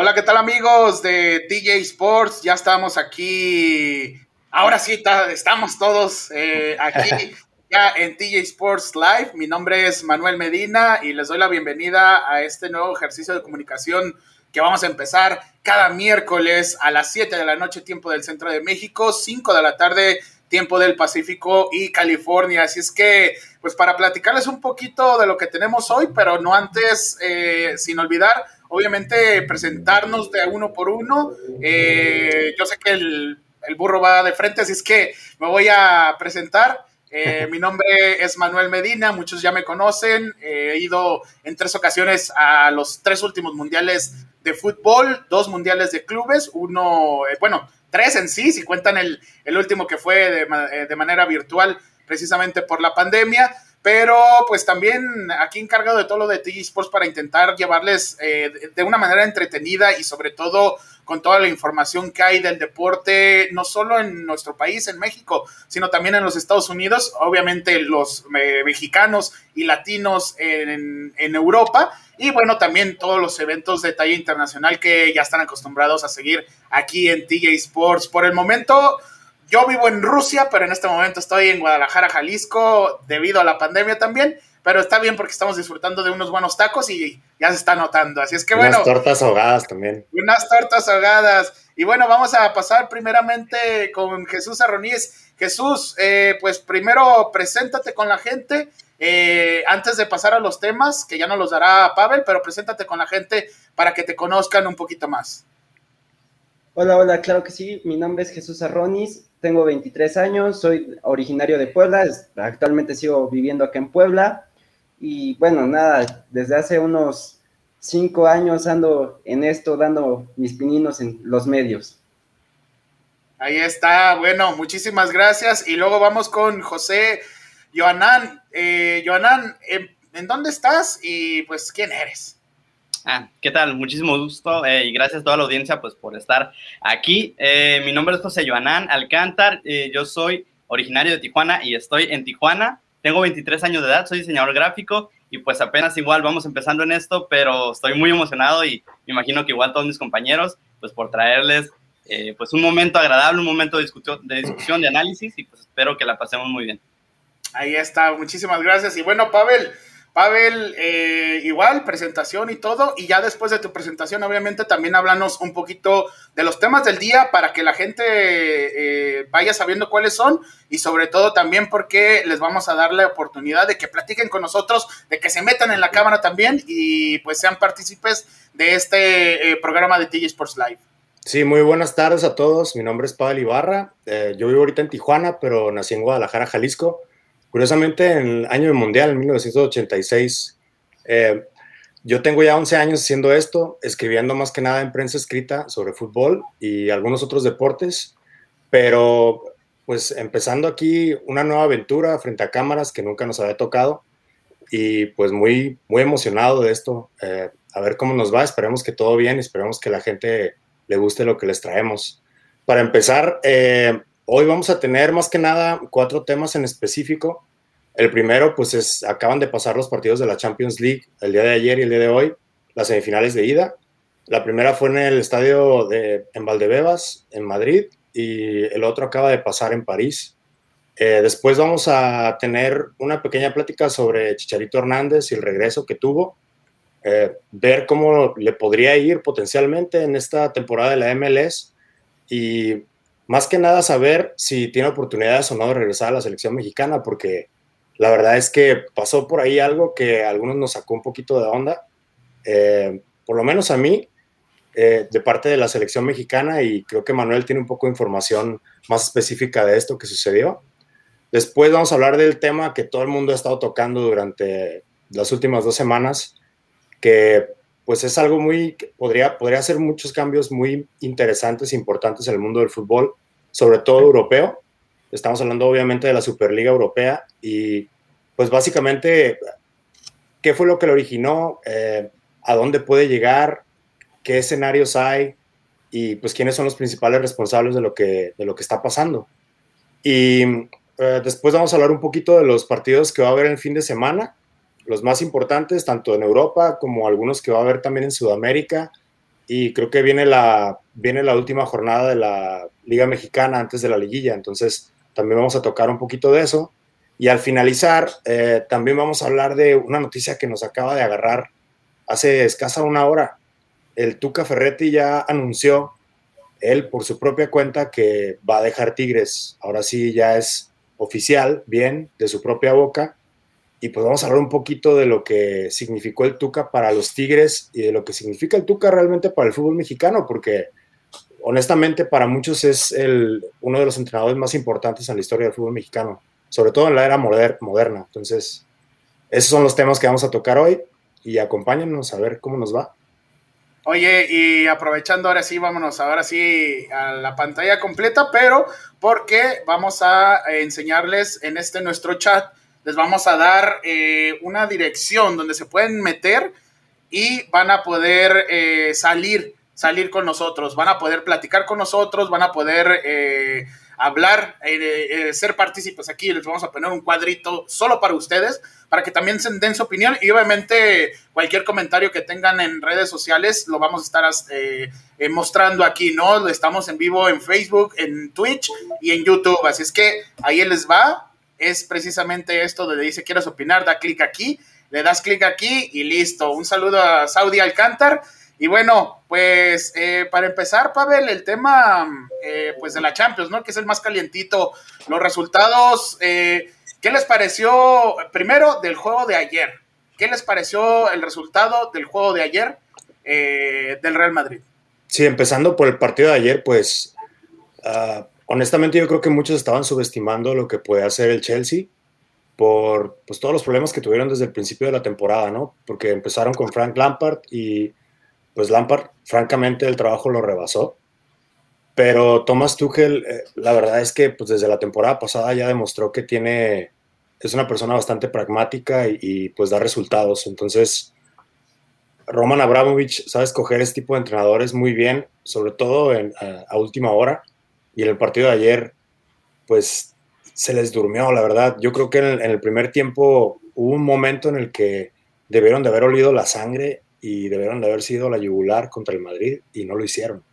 Hola, ¿qué tal amigos de TJ Sports? Ya estamos aquí. Ahora sí, estamos todos eh, aquí ya en TJ Sports Live. Mi nombre es Manuel Medina y les doy la bienvenida a este nuevo ejercicio de comunicación que vamos a empezar cada miércoles a las 7 de la noche, tiempo del centro de México, 5 de la tarde, tiempo del Pacífico y California. Así es que, pues para platicarles un poquito de lo que tenemos hoy, pero no antes, eh, sin olvidar obviamente presentarnos de uno por uno. Eh, yo sé que el, burro va de frente, así es que me voy a presentar. Eh, mi nombre es Manuel Medina, muchos ya me conocen. Eh, he ido en tres ocasiones a los tres últimos mundiales de fútbol, dos mundiales de clubes, uno, bueno, tres en sí, si cuentan el, último que fue de, de manera virtual precisamente por la pandemia pero pues también aquí encargado de todo lo de TG Sports para intentar llevarles eh, de una manera entretenida y sobre todo con toda la información que hay del deporte, no solo en nuestro país, en México, sino también en los Estados Unidos, obviamente los eh, mexicanos y latinos en, en Europa, y bueno, también todos los eventos de talla internacional que ya están acostumbrados a seguir aquí en TJ Sports. Por el momento, yo vivo en Rusia, pero en este momento estoy en Guadalajara, Jalisco, debido a la pandemia también. Pero está bien porque estamos disfrutando de unos buenos tacos y ya se está notando. Así es que bueno. Unas tortas ahogadas también. Unas tortas ahogadas. Y bueno, vamos a pasar primeramente con Jesús Arroniz. Jesús, eh, pues primero preséntate con la gente. Eh, antes de pasar a los temas, que ya nos los dará Pavel, pero preséntate con la gente para que te conozcan un poquito más. Hola, hola, claro que sí. Mi nombre es Jesús Arronis, tengo 23 años, soy originario de Puebla, actualmente sigo viviendo acá en Puebla y bueno, nada, desde hace unos 5 años ando en esto dando mis pininos en los medios. Ahí está, bueno, muchísimas gracias y luego vamos con José Joanán. Eh, Joanán, ¿en dónde estás y pues quién eres? Ah, ¿qué tal? Muchísimo gusto eh, y gracias a toda la audiencia pues, por estar aquí. Eh, mi nombre es José Joanán Alcántar, eh, yo soy originario de Tijuana y estoy en Tijuana. Tengo 23 años de edad, soy diseñador gráfico y pues apenas igual vamos empezando en esto, pero estoy muy emocionado y me imagino que igual todos mis compañeros, pues por traerles pues un momento agradable, un momento de discusión, de discusión, de análisis y pues espero que la pasemos muy bien. Ahí está, muchísimas gracias. Y bueno, Pavel, Pavel, eh, igual, presentación y todo, y ya después de tu presentación, obviamente, también háblanos un poquito de los temas del día para que la gente eh, vaya sabiendo cuáles son y sobre todo también porque les vamos a dar la oportunidad de que platiquen con nosotros, de que se metan en la cámara también y pues sean partícipes de este eh, programa de TG Sports Live. Sí, muy buenas tardes a todos. Mi nombre es Pavel Ibarra. yo vivo ahorita en Tijuana, pero nací en Guadalajara, Jalisco. Curiosamente, en el año del Mundial, en 1986, eh, yo tengo ya 11 años haciendo esto, escribiendo más que nada en prensa escrita sobre fútbol y algunos otros deportes, pero pues empezando aquí una nueva aventura frente a cámaras que nunca nos había tocado y pues muy, muy emocionado de esto. Eh, a ver cómo nos va, esperemos que todo bien esperemos que la gente le guste lo que les traemos. Para empezar, eh, Hoy vamos a tener más que nada cuatro temas en específico. El primero, pues es, acaban de pasar los partidos de la Champions League el día de ayer y el día de hoy, las semifinales de ida. La primera fue en el estadio de, en Valdebebas, en Madrid, y el otro acaba de pasar en París. Eh, después vamos a tener una pequeña plática sobre Chicharito Hernández y el regreso que tuvo, eh, ver cómo le podría ir potencialmente en esta temporada de la MLS y más que nada saber si tiene oportunidades o no de regresar a la selección mexicana, porque la verdad es que pasó por ahí algo que a algunos nos sacó un poquito de onda, eh, por lo menos a mí, eh, de parte de la selección mexicana, y creo que Manuel tiene un poco de información más específica de esto que sucedió. Después vamos a hablar del tema que todo el mundo ha estado tocando durante las últimas dos semanas, que pues es algo muy, podría, podría hacer muchos cambios muy interesantes e importantes en el mundo del fútbol, sobre todo europeo. Estamos hablando obviamente de la Superliga Europea y pues básicamente, ¿qué fue lo que lo originó? Eh, ¿A dónde puede llegar? ¿Qué escenarios hay? Y pues quiénes son los principales responsables de lo que, de lo que está pasando. Y eh, después vamos a hablar un poquito de los partidos que va a haber el fin de semana los más importantes, tanto en Europa como algunos que va a haber también en Sudamérica. Y creo que viene la, viene la última jornada de la Liga Mexicana antes de la liguilla, entonces también vamos a tocar un poquito de eso. Y al finalizar, eh, también vamos a hablar de una noticia que nos acaba de agarrar hace escasa una hora. El Tuca Ferretti ya anunció, él por su propia cuenta, que va a dejar Tigres. Ahora sí ya es oficial, bien, de su propia boca. Y pues vamos a hablar un poquito de lo que significó el Tuca para los Tigres y de lo que significa el Tuca realmente para el fútbol mexicano, porque honestamente para muchos es el, uno de los entrenadores más importantes en la historia del fútbol mexicano, sobre todo en la era moderna. Entonces, esos son los temas que vamos a tocar hoy y acompáñenos a ver cómo nos va. Oye, y aprovechando ahora sí, vámonos ahora sí a la pantalla completa, pero porque vamos a enseñarles en este nuestro chat, les vamos a dar eh, una dirección donde se pueden meter y van a poder eh, salir, salir con nosotros, van a poder platicar con nosotros, van a poder... Eh, hablar, eh, ser partícipes aquí. Les vamos a poner un cuadrito solo para ustedes, para que también se den su opinión y obviamente cualquier comentario que tengan en redes sociales lo vamos a estar mostrando aquí, ¿no? Estamos en vivo en Facebook, en Twitch y en YouTube. Así es que ahí les va. Es precisamente esto donde dice quieres opinar, da clic aquí, le das clic aquí y listo. Un saludo a Saudi Alcántar y bueno, pues eh, para empezar, Pavel, el tema eh, pues de la Champions, ¿no? Que es el más calientito. Los resultados, eh, ¿qué les pareció primero del juego de ayer? ¿Qué les pareció el resultado del juego de ayer del Real Madrid? Sí, empezando por el partido de ayer, pues ah, honestamente yo creo que muchos estaban subestimando lo que puede hacer el Chelsea por pues, todos los problemas que tuvieron desde el principio de la temporada, ¿no? Porque empezaron con Frank Lampard y pues Lampard, francamente, el trabajo lo rebasó. Pero Thomas Tuchel, eh, la verdad es que pues, desde la temporada pasada ya demostró que tiene, es una persona bastante pragmática y, pues da resultados. Entonces, Roman Abramovich sabe escoger este tipo de entrenadores muy bien, sobre todo a, última hora. Y en el partido de ayer, pues se les durmió, la verdad. Yo creo que en el primer tiempo hubo un momento en el que debieron de haber olido la sangre y debieron de haber sido la yugular contra el Madrid y no lo hicieron.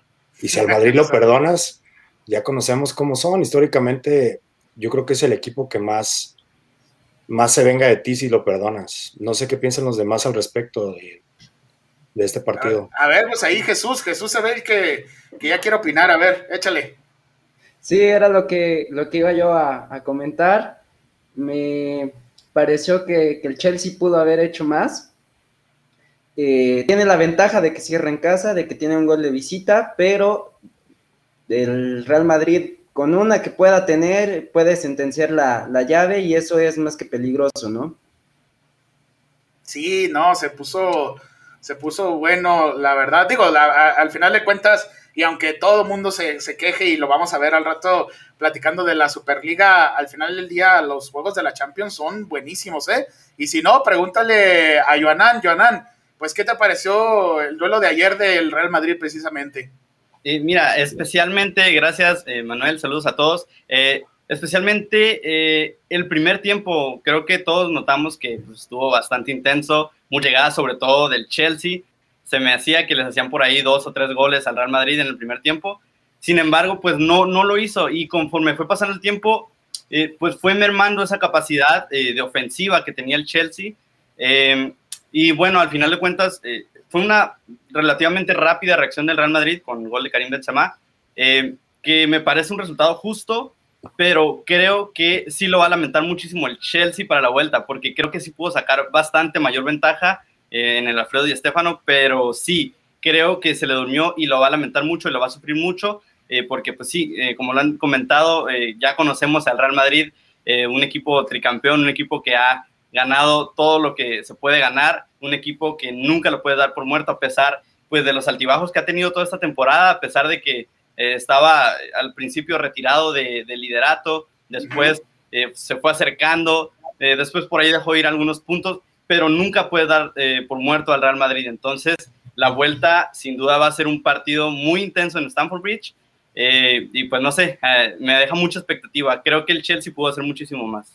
Y si al Madrid lo perdonas, ya conocemos cómo son. Históricamente, yo creo que es el equipo que más, más se venga de ti si lo perdonas. No sé qué piensan los demás al respecto de, este partido. A, ver, pues ahí Jesús, Jesús se ve que, que ya quiere opinar. A ver, échale. Sí, era lo que, lo que iba yo a, comentar. Me pareció que, el Chelsea pudo haber hecho más, eh, tiene la ventaja de que cierra en casa, de que tiene un gol de visita, pero el Real Madrid con una que pueda tener puede sentenciar la, llave y eso es más que peligroso, ¿no? Sí, no, se puso, se puso bueno, la verdad. Digo, al final de cuentas, y aunque todo el mundo se, se, queje y lo vamos a ver al rato platicando de la Superliga, al final del día los juegos de la Champions son buenísimos, ¿eh? Y si no, pregúntale a Joanán, Joanán, pues, ¿qué te pareció el duelo de ayer del Real Madrid precisamente? mira, especialmente, gracias eh, Manuel, saludos a todos. Eh, especialmente eh, el primer tiempo, creo que todos notamos que pues, estuvo bastante intenso, muy llegada sobre todo del Chelsea. Se me hacía que les hacían por ahí dos o tres goles al Real Madrid en el primer tiempo. Sin embargo, pues no, no lo hizo y conforme fue pasando el tiempo, pues fue mermando esa capacidad de ofensiva que tenía el Chelsea. Y bueno, al final de cuentas, eh, fue una relativamente rápida reacción del Real Madrid con el gol de Karim Benzema, eh, que me parece un resultado justo, pero creo que sí lo va a lamentar muchísimo el Chelsea para la vuelta, porque creo que sí pudo sacar bastante mayor ventaja eh, en el Alfredo y Estefano, pero sí, creo que se le durmió y lo va a lamentar mucho y lo va a sufrir mucho, porque pues sí, como lo han comentado, ya conocemos al Real Madrid, un equipo tricampeón, un equipo que ha ganado todo lo que se puede ganar, un equipo que nunca lo puede dar por muerto a pesar pues de los altibajos que ha tenido toda esta temporada, a pesar de que eh, estaba al principio retirado de, liderato, después eh, se fue acercando, eh, después por ahí dejó ir algunos puntos, pero nunca puede dar por muerto al Real Madrid. Entonces, la vuelta sin duda va a ser un partido muy intenso en Stamford Bridge. y pues no sé, me deja mucha expectativa. Creo que el Chelsea pudo hacer muchísimo más.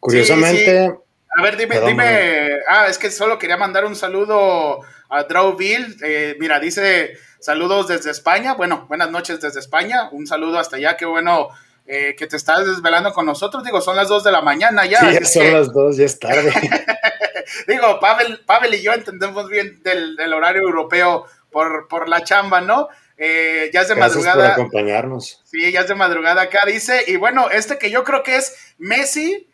Curiosamente, a ver, dime, dime. Ah, es que solo quería mandar un saludo a Drawville. Eh, mira, dice saludos desde España. Bueno, buenas noches desde España. Un saludo hasta allá. Qué bueno eh, que te estás desvelando con nosotros. Digo, son las dos de la mañana ya. Sí, son las dos, ya es tarde. Digo, Pavel, Pavel y yo entendemos bien del, horario europeo por, por la chamba, ¿no? Eh, ya es de Gracias madrugada. Por acompañarnos. Sí, ya es de madrugada acá, dice. Y bueno, este que yo creo que es Messi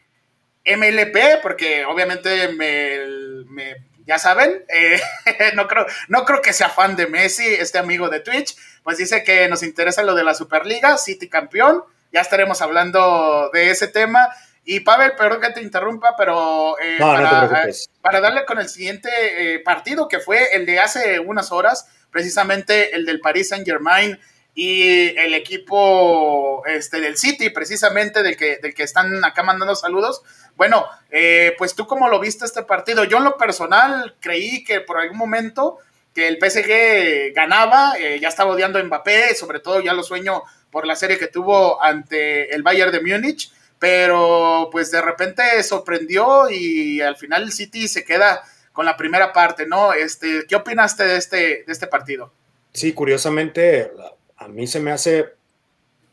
MLP, porque obviamente me, ya saben, eh, no, creo, no creo que sea fan de Messi, este amigo de Twitch, pues dice que nos interesa lo de la Superliga, City campeón, ya estaremos hablando de ese tema. Y Pavel, perdón que te interrumpa, pero eh, para, darle con el siguiente eh, partido, que fue el de hace unas horas, precisamente el del Paris Saint Germain y el equipo este, del City, precisamente del que, del que están acá mandando saludos. Bueno, eh, pues tú cómo lo viste este partido. Yo en lo personal creí que por algún momento que el PSG ganaba, eh, ya estaba odiando a Mbappé, sobre todo ya lo sueño por la serie que tuvo ante el Bayern de Múnich, pero pues de repente sorprendió y al final el City se queda con la primera parte, ¿no? Este, ¿Qué opinaste de este, de este partido? Sí, curiosamente, a mí se me hace,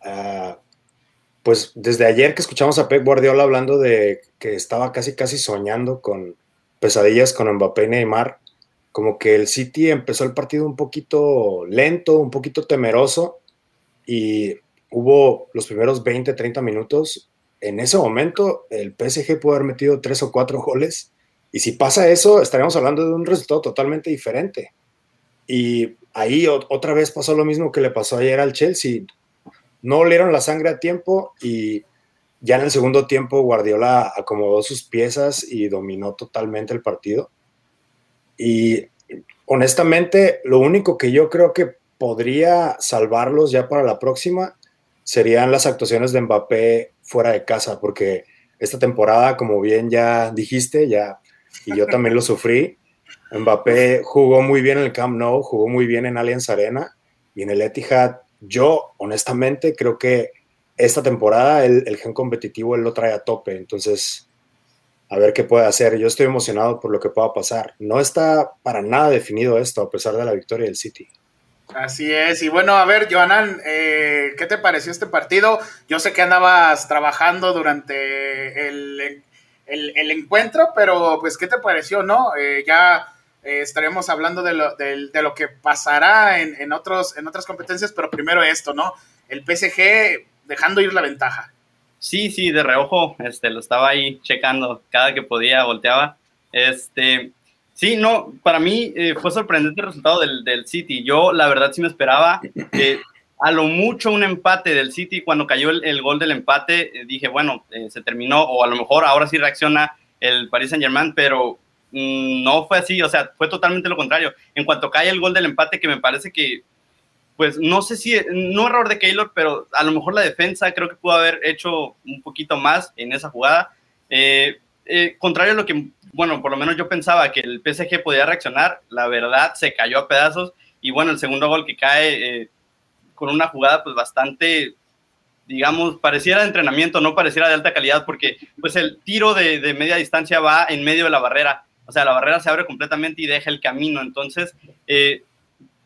ah, pues desde ayer que escuchamos a Pep Guardiola hablando de que estaba casi casi soñando con pesadillas con Mbappé y Neymar, como que el City empezó el partido un poquito lento, un poquito temeroso y hubo los primeros 20, 30 minutos. En ese momento el PSG pudo haber metido tres o cuatro goles y si pasa eso estaríamos hablando de un resultado totalmente diferente. Y ahí otra vez pasó lo mismo que le pasó ayer al Chelsea. No olieron la sangre a tiempo y ya en el segundo tiempo Guardiola acomodó sus piezas y dominó totalmente el partido. Y honestamente, lo único que yo creo que podría salvarlos ya para la próxima serían las actuaciones de Mbappé fuera de casa, porque esta temporada, como bien ya dijiste, ya y yo también lo sufrí, Mbappé jugó muy bien en el Camp Nou, jugó muy bien en Allianz Arena y en el Etihad. Yo, honestamente, creo que esta temporada el, el gen competitivo él lo trae a tope. Entonces, a ver qué puede hacer. Yo estoy emocionado por lo que pueda pasar. No está para nada definido esto, a pesar de la victoria del City. Así es, y bueno, a ver, Joanan, eh, ¿qué te pareció este partido? Yo sé que andabas trabajando durante el, el, encuentro, pero pues, ¿qué te pareció, no? Eh, ya eh, estaremos hablando de lo, de, lo que pasará en, en, otros, en otras competencias, pero primero esto, ¿no? El PSG dejando ir la ventaja. Sí, sí, de reojo, este, lo estaba ahí checando, cada que podía volteaba. Este, sí, no, para mí eh, fue sorprendente el resultado del, del, City. Yo, la verdad, sí me esperaba que a lo mucho un empate del City. Cuando cayó el, gol del empate, eh, dije, bueno, se terminó, o a lo mejor ahora sí reacciona el Paris Saint Germain, pero Mm, no fue así, o sea, fue totalmente lo contrario. En cuanto cae el gol del empate, que me parece que, pues no sé si, no error de Keylor, pero a lo mejor la defensa creo que pudo haber hecho un poquito más en esa jugada. Eh, eh, contrario a lo que, bueno, por lo menos yo pensaba que el PSG podía reaccionar, la verdad se cayó a pedazos y bueno, el segundo gol que cae eh, con una jugada pues bastante digamos, pareciera de entrenamiento, no pareciera de alta calidad, porque pues el tiro de, de, media distancia va en medio de la barrera o sea, la barrera se abre completamente y deja el camino. Entonces, eh,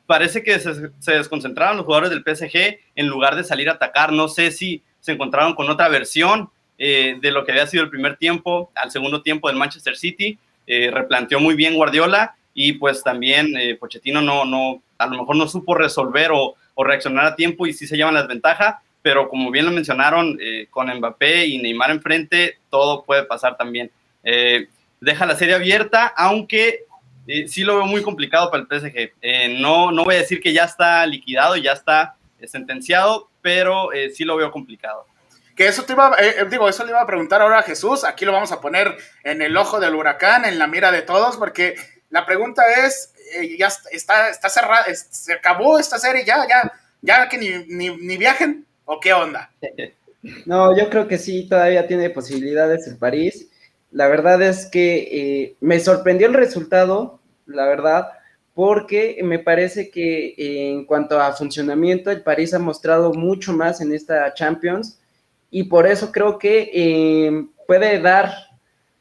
parece que se, desconcentraron los jugadores del PSG en lugar de salir a atacar. No sé si se encontraron con otra versión eh, de lo que había sido el primer tiempo al segundo tiempo del Manchester City. Eh, replanteó muy bien Guardiola y pues también Pochettino no, no, a lo mejor no supo resolver o, o, reaccionar a tiempo y sí se llevan las ventajas, pero como bien lo mencionaron, con Mbappé y Neymar enfrente, todo puede pasar también deja la serie abierta, aunque eh, sí lo veo muy complicado para el PSG. Eh, no, no voy a decir que ya está liquidado, ya está eh, sentenciado, pero sí lo veo complicado. Que eso te iba, digo, eso le iba a preguntar ahora a Jesús. Aquí lo vamos a poner en el ojo del huracán, en la mira de todos, porque la pregunta es, ya está, está cerrada, se acabó esta serie, ya, ya, ya que ni, ni, ni viajen, o qué onda. No, yo creo que sí, todavía tiene posibilidades el París la verdad es que eh, me sorprendió el resultado, la verdad, porque me parece que eh, en cuanto a funcionamiento, el París ha mostrado mucho más en esta Champions y por eso creo que eh, puede dar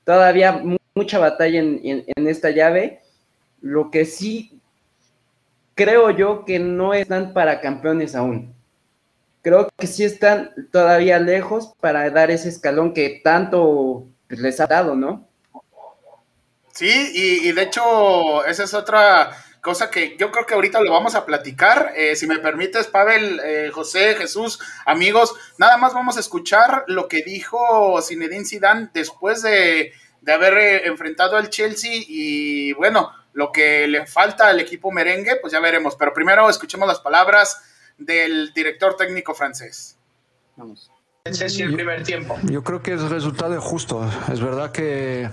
todavía mucha batalla en, esta llave. Lo que sí creo yo que no están para campeones aún. Creo que sí están todavía lejos para dar ese escalón que tanto les ha dado, ¿no? Sí, y, de hecho, esa es otra cosa que yo creo que ahorita lo vamos a platicar. Eh, si me permites, Pavel, eh, José, Jesús, amigos, nada más vamos a escuchar lo que dijo Zinedine Zidane después de, de haber eh, enfrentado al Chelsea y bueno, lo que le falta al equipo merengue, pues ya veremos. Pero primero escuchemos las palabras del director técnico francés. Vamos. el primer tiempo. Yo creo que el resultado es justo. Es verdad que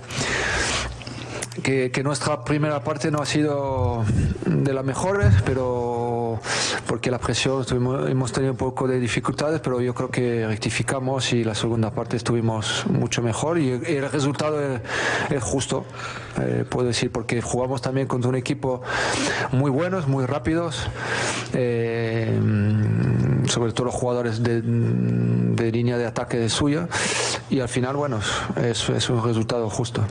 que, nuestra primera parte no ha sido de las mejores, pero porque la presión hemos tenido un poco de dificultades, pero yo creo que rectificamos y la segunda parte estuvimos mucho mejor y el resultado es, justo, eh, puedo decir, porque jugamos también contra un equipo muy buenos, muy rápidos, eh, sobre todo los jugadores de, línea de ataque de suya y al final, bueno, es, es un resultado justo.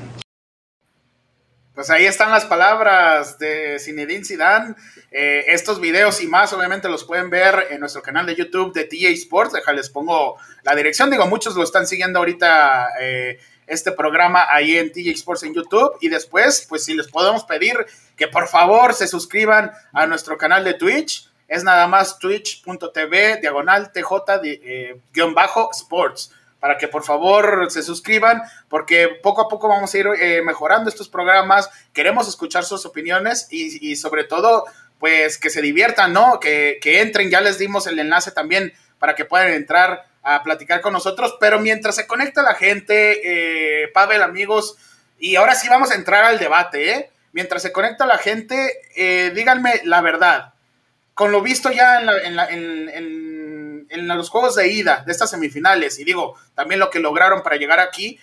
Pues ahí están las palabras de Zinedine Zidane. Eh, estos videos y más, obviamente, los pueden ver en nuestro canal de YouTube de TJ Sports. les pongo la dirección. Digo, muchos lo están siguiendo ahorita eh, este programa ahí en TJ Sports en YouTube. Y después, pues si les podemos pedir que por favor se suscriban a nuestro canal de Twitch. Es nada más twitch.tv diagonal TJ-sports. Para que por favor se suscriban, porque poco a poco vamos a ir eh, mejorando estos programas, queremos escuchar sus opiniones y, sobre todo, pues que se diviertan, ¿no? Que, entren, ya les dimos el enlace también para que puedan entrar a platicar con nosotros, pero mientras se conecta la gente, eh, Pavel, amigos, y ahora sí vamos a entrar al debate, ¿eh? Mientras se conecta la gente, eh, díganme la verdad, con lo visto ya en, la, en en los juegos de ida de estas semifinales, y digo, también lo que lograron para llegar aquí,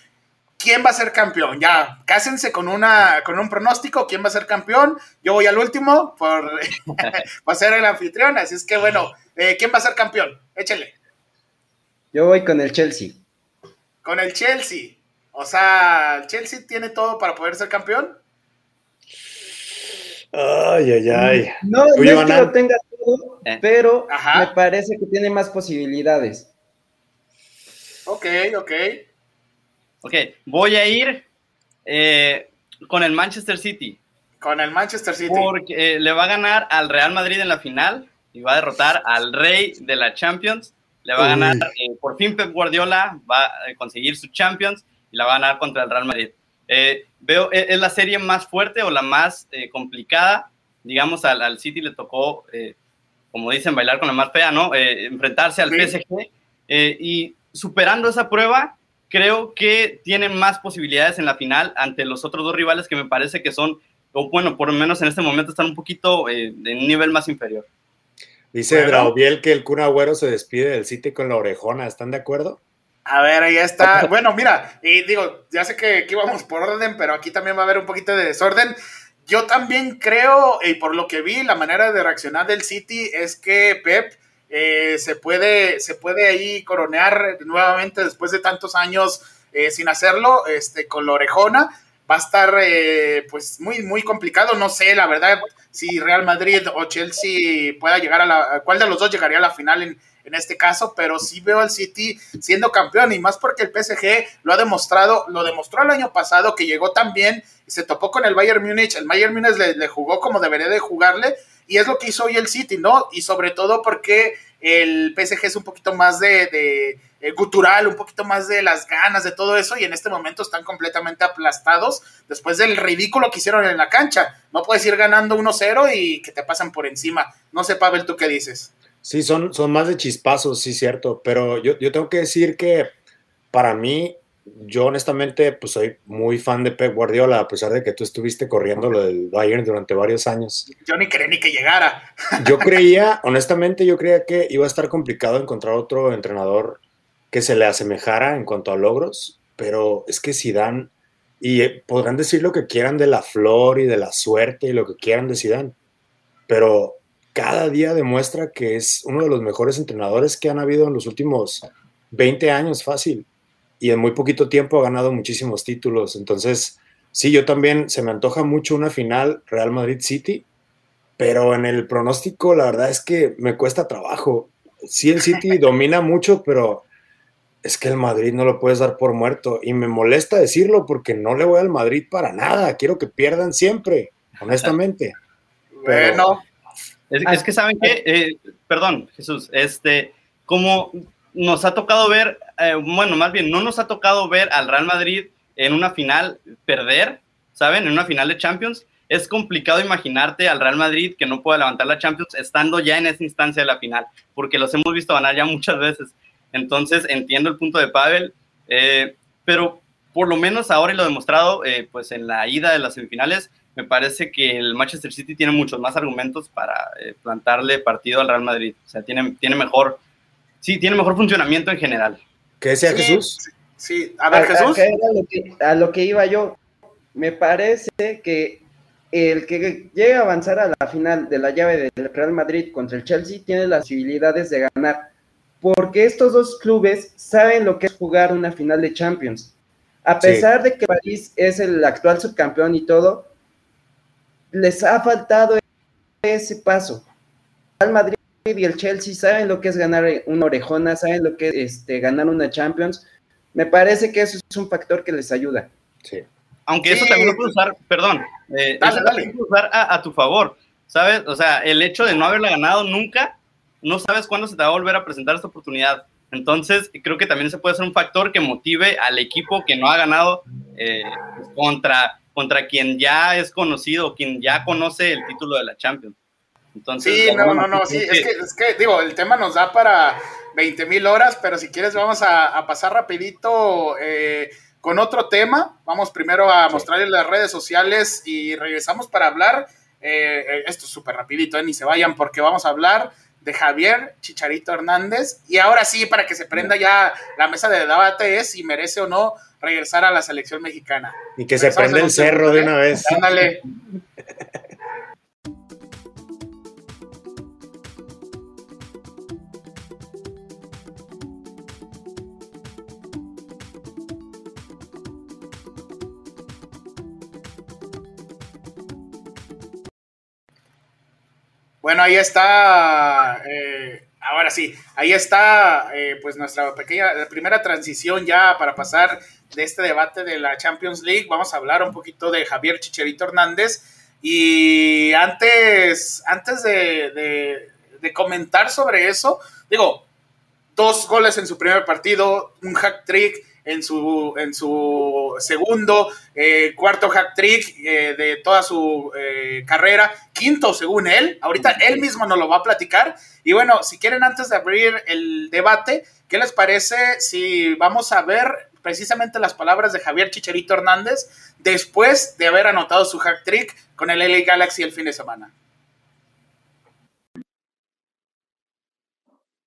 ¿quién va a ser campeón? Ya, cásense con, una, con un pronóstico, ¿quién va a ser campeón? Yo voy al último por, ser el anfitrión, así es que bueno, eh, ¿quién va a ser campeón? Échele. Yo voy con el Chelsea. Con el Chelsea. O sea, ¿el Chelsea tiene todo para poder ser campeón? Ay, ay, ay. No, no es que lo tenga todo, eh. pero me parece que tiene más posibilidades. Ok, ok. Ok, voy a ir eh, con el Manchester City. Con el Manchester City. Porque eh, le va a ganar al Real Madrid en la final y va a derrotar al rey de la Champions. Le va a ganar, por fin Pep Guardiola va a conseguir su Champions y la va a ganar contra el Real Madrid. Eh, veo, es la serie más fuerte o la más eh, complicada. Digamos, al, City le tocó, eh, como dicen, bailar con la más fea, ¿no? enfrentarse al PSG. y superando esa prueba, creo que tienen más posibilidades en la final ante los otros dos rivales que me parece que son, o bueno, por lo menos en este momento están un poquito de un nivel más inferior. Dice bueno. que el Kun Agüero se despide del City con la orejona, ¿están de acuerdo? A ver, ahí está. Bueno, mira, y digo, ya sé que aquí vamos por orden, pero aquí también va a haber un poquito de desorden. Yo también creo, y por lo que vi, la manera de reaccionar del City es que Pep eh, se, puede, se puede ahí coronear nuevamente después de tantos años eh, sin hacerlo, este, con la orejona. Va a estar eh, pues muy, muy complicado. No sé, la verdad, si Real Madrid o Chelsea pueda llegar a la. ¿Cuál de los dos llegaría a la final en, en este caso, pero sí veo al City siendo campeón y más porque el PSG lo ha demostrado, lo demostró el año pasado que llegó tan bien y se topó con el Bayern Múnich, el Bayern Múnich le, jugó como debería de jugarle y es lo que hizo hoy el City, ¿no? Y sobre todo porque el PSG es un poquito más de, de eh, gutural, un poquito más de las ganas de todo eso y en este momento están completamente aplastados después del ridículo que hicieron en la cancha. No puedes ir ganando 1-0 y que te pasan por encima. No sé, Pavel, ¿tú qué dices? Sí, son, son más de chispazos, sí, cierto. Pero yo, yo tengo que decir que para mí, yo honestamente, pues soy muy fan de Pep Guardiola, a pesar de que tú estuviste corriendo lo del Bayern durante varios años. Yo ni creía ni que llegara. Yo creía, honestamente, yo creía que iba a estar complicado encontrar otro entrenador que se le asemejara en cuanto a logros, pero es que Zidane, y eh, podrán decir lo que quieran de la flor y de la suerte y lo que quieran de Zidane, pero cada día demuestra que es uno de los mejores entrenadores que han habido en los últimos 20 años fácil. Y en muy poquito tiempo ha ganado muchísimos títulos. Entonces, sí, yo también se me antoja mucho una final Real Madrid City, pero en el pronóstico la verdad es que me cuesta trabajo. Sí, el City domina mucho, pero es que el Madrid no lo puedes dar por muerto. Y me molesta decirlo porque no le voy al Madrid para nada. Quiero que pierdan siempre, honestamente. Bueno. Es, que saben que, eh, perdón, Jesús, este, como nos ha tocado ver, eh, bueno, más bien, no nos ha tocado ver al Real Madrid en una final perder, ¿saben? En una final de Champions. Es complicado imaginarte al Real Madrid que no pueda levantar la Champions estando ya en esa instancia de la final, porque los hemos visto ganar ya muchas veces. Entonces entiendo el punto de Pavel, eh, pero por lo menos ahora y lo demostrado, eh, pues en la ida de las semifinales, me parece que el Manchester City tiene muchos más argumentos para eh, plantarle partido al Real Madrid. O sea, tiene, tiene mejor, sí, tiene mejor funcionamiento en general. ¿Qué decía Jesús? Sí, a ver, Jesús. A, lo que, iba yo, me parece que el que llegue a avanzar a la final de la llave del Real Madrid contra el Chelsea tiene las posibilidades de ganar porque estos dos clubes saben lo que es jugar una final de Champions. A pesar de que París es el actual subcampeón y todo, les ha faltado ese paso. El Madrid y el Chelsea saben lo que es ganar una orejona, saben lo que es este, ganar una Champions. Me parece que eso es un factor que les ayuda. Sí. Aunque eso también lo puedes usar, perdón, eh, usar a, a tu favor, ¿sabes? O sea, el hecho de no haberla ganado nunca no sabes cuándo se te va a volver a presentar esta oportunidad. Entonces, creo que también se puede ser un factor que motive al equipo que no ha ganado eh, contra, contra quien ya es conocido, quien ya conoce el título de la Champions. Entonces, sí, no, no, no, sí, es que, es que, digo, el tema nos da para 20 mil horas, pero si quieres vamos a, pasar rapidito eh, con otro tema. Vamos primero a mostrarles las redes sociales y regresamos para hablar. Eh, esto es súper rapidito, ni se vayan porque vamos a hablar de Javier Chicharito Hernández. Y ahora sí, para que se prenda ya la mesa de debate es si merece o no regresar a la selección mexicana. Y que se prenda el cerro de una vez. Ándale. Bueno, ahí está, eh, ahora sí, ahí está eh, pues nuestra pequeña, primera transición ya para pasar de este debate de la Champions League. Vamos a hablar un poquito de Javier Chicherito Hernández. Y antes, antes de, de comentar sobre eso, digo, dos goles en su primer partido, un hack trick, en su, en su segundo, eh, cuarto hack trick eh, de toda su eh, carrera, quinto según él, ahorita él mismo nos lo va a platicar. Y bueno, si quieren antes de abrir el debate, ¿qué les parece si vamos a ver precisamente las palabras de Javier Chicherito Hernández después de haber anotado su hack trick con el LA Galaxy el fin de semana?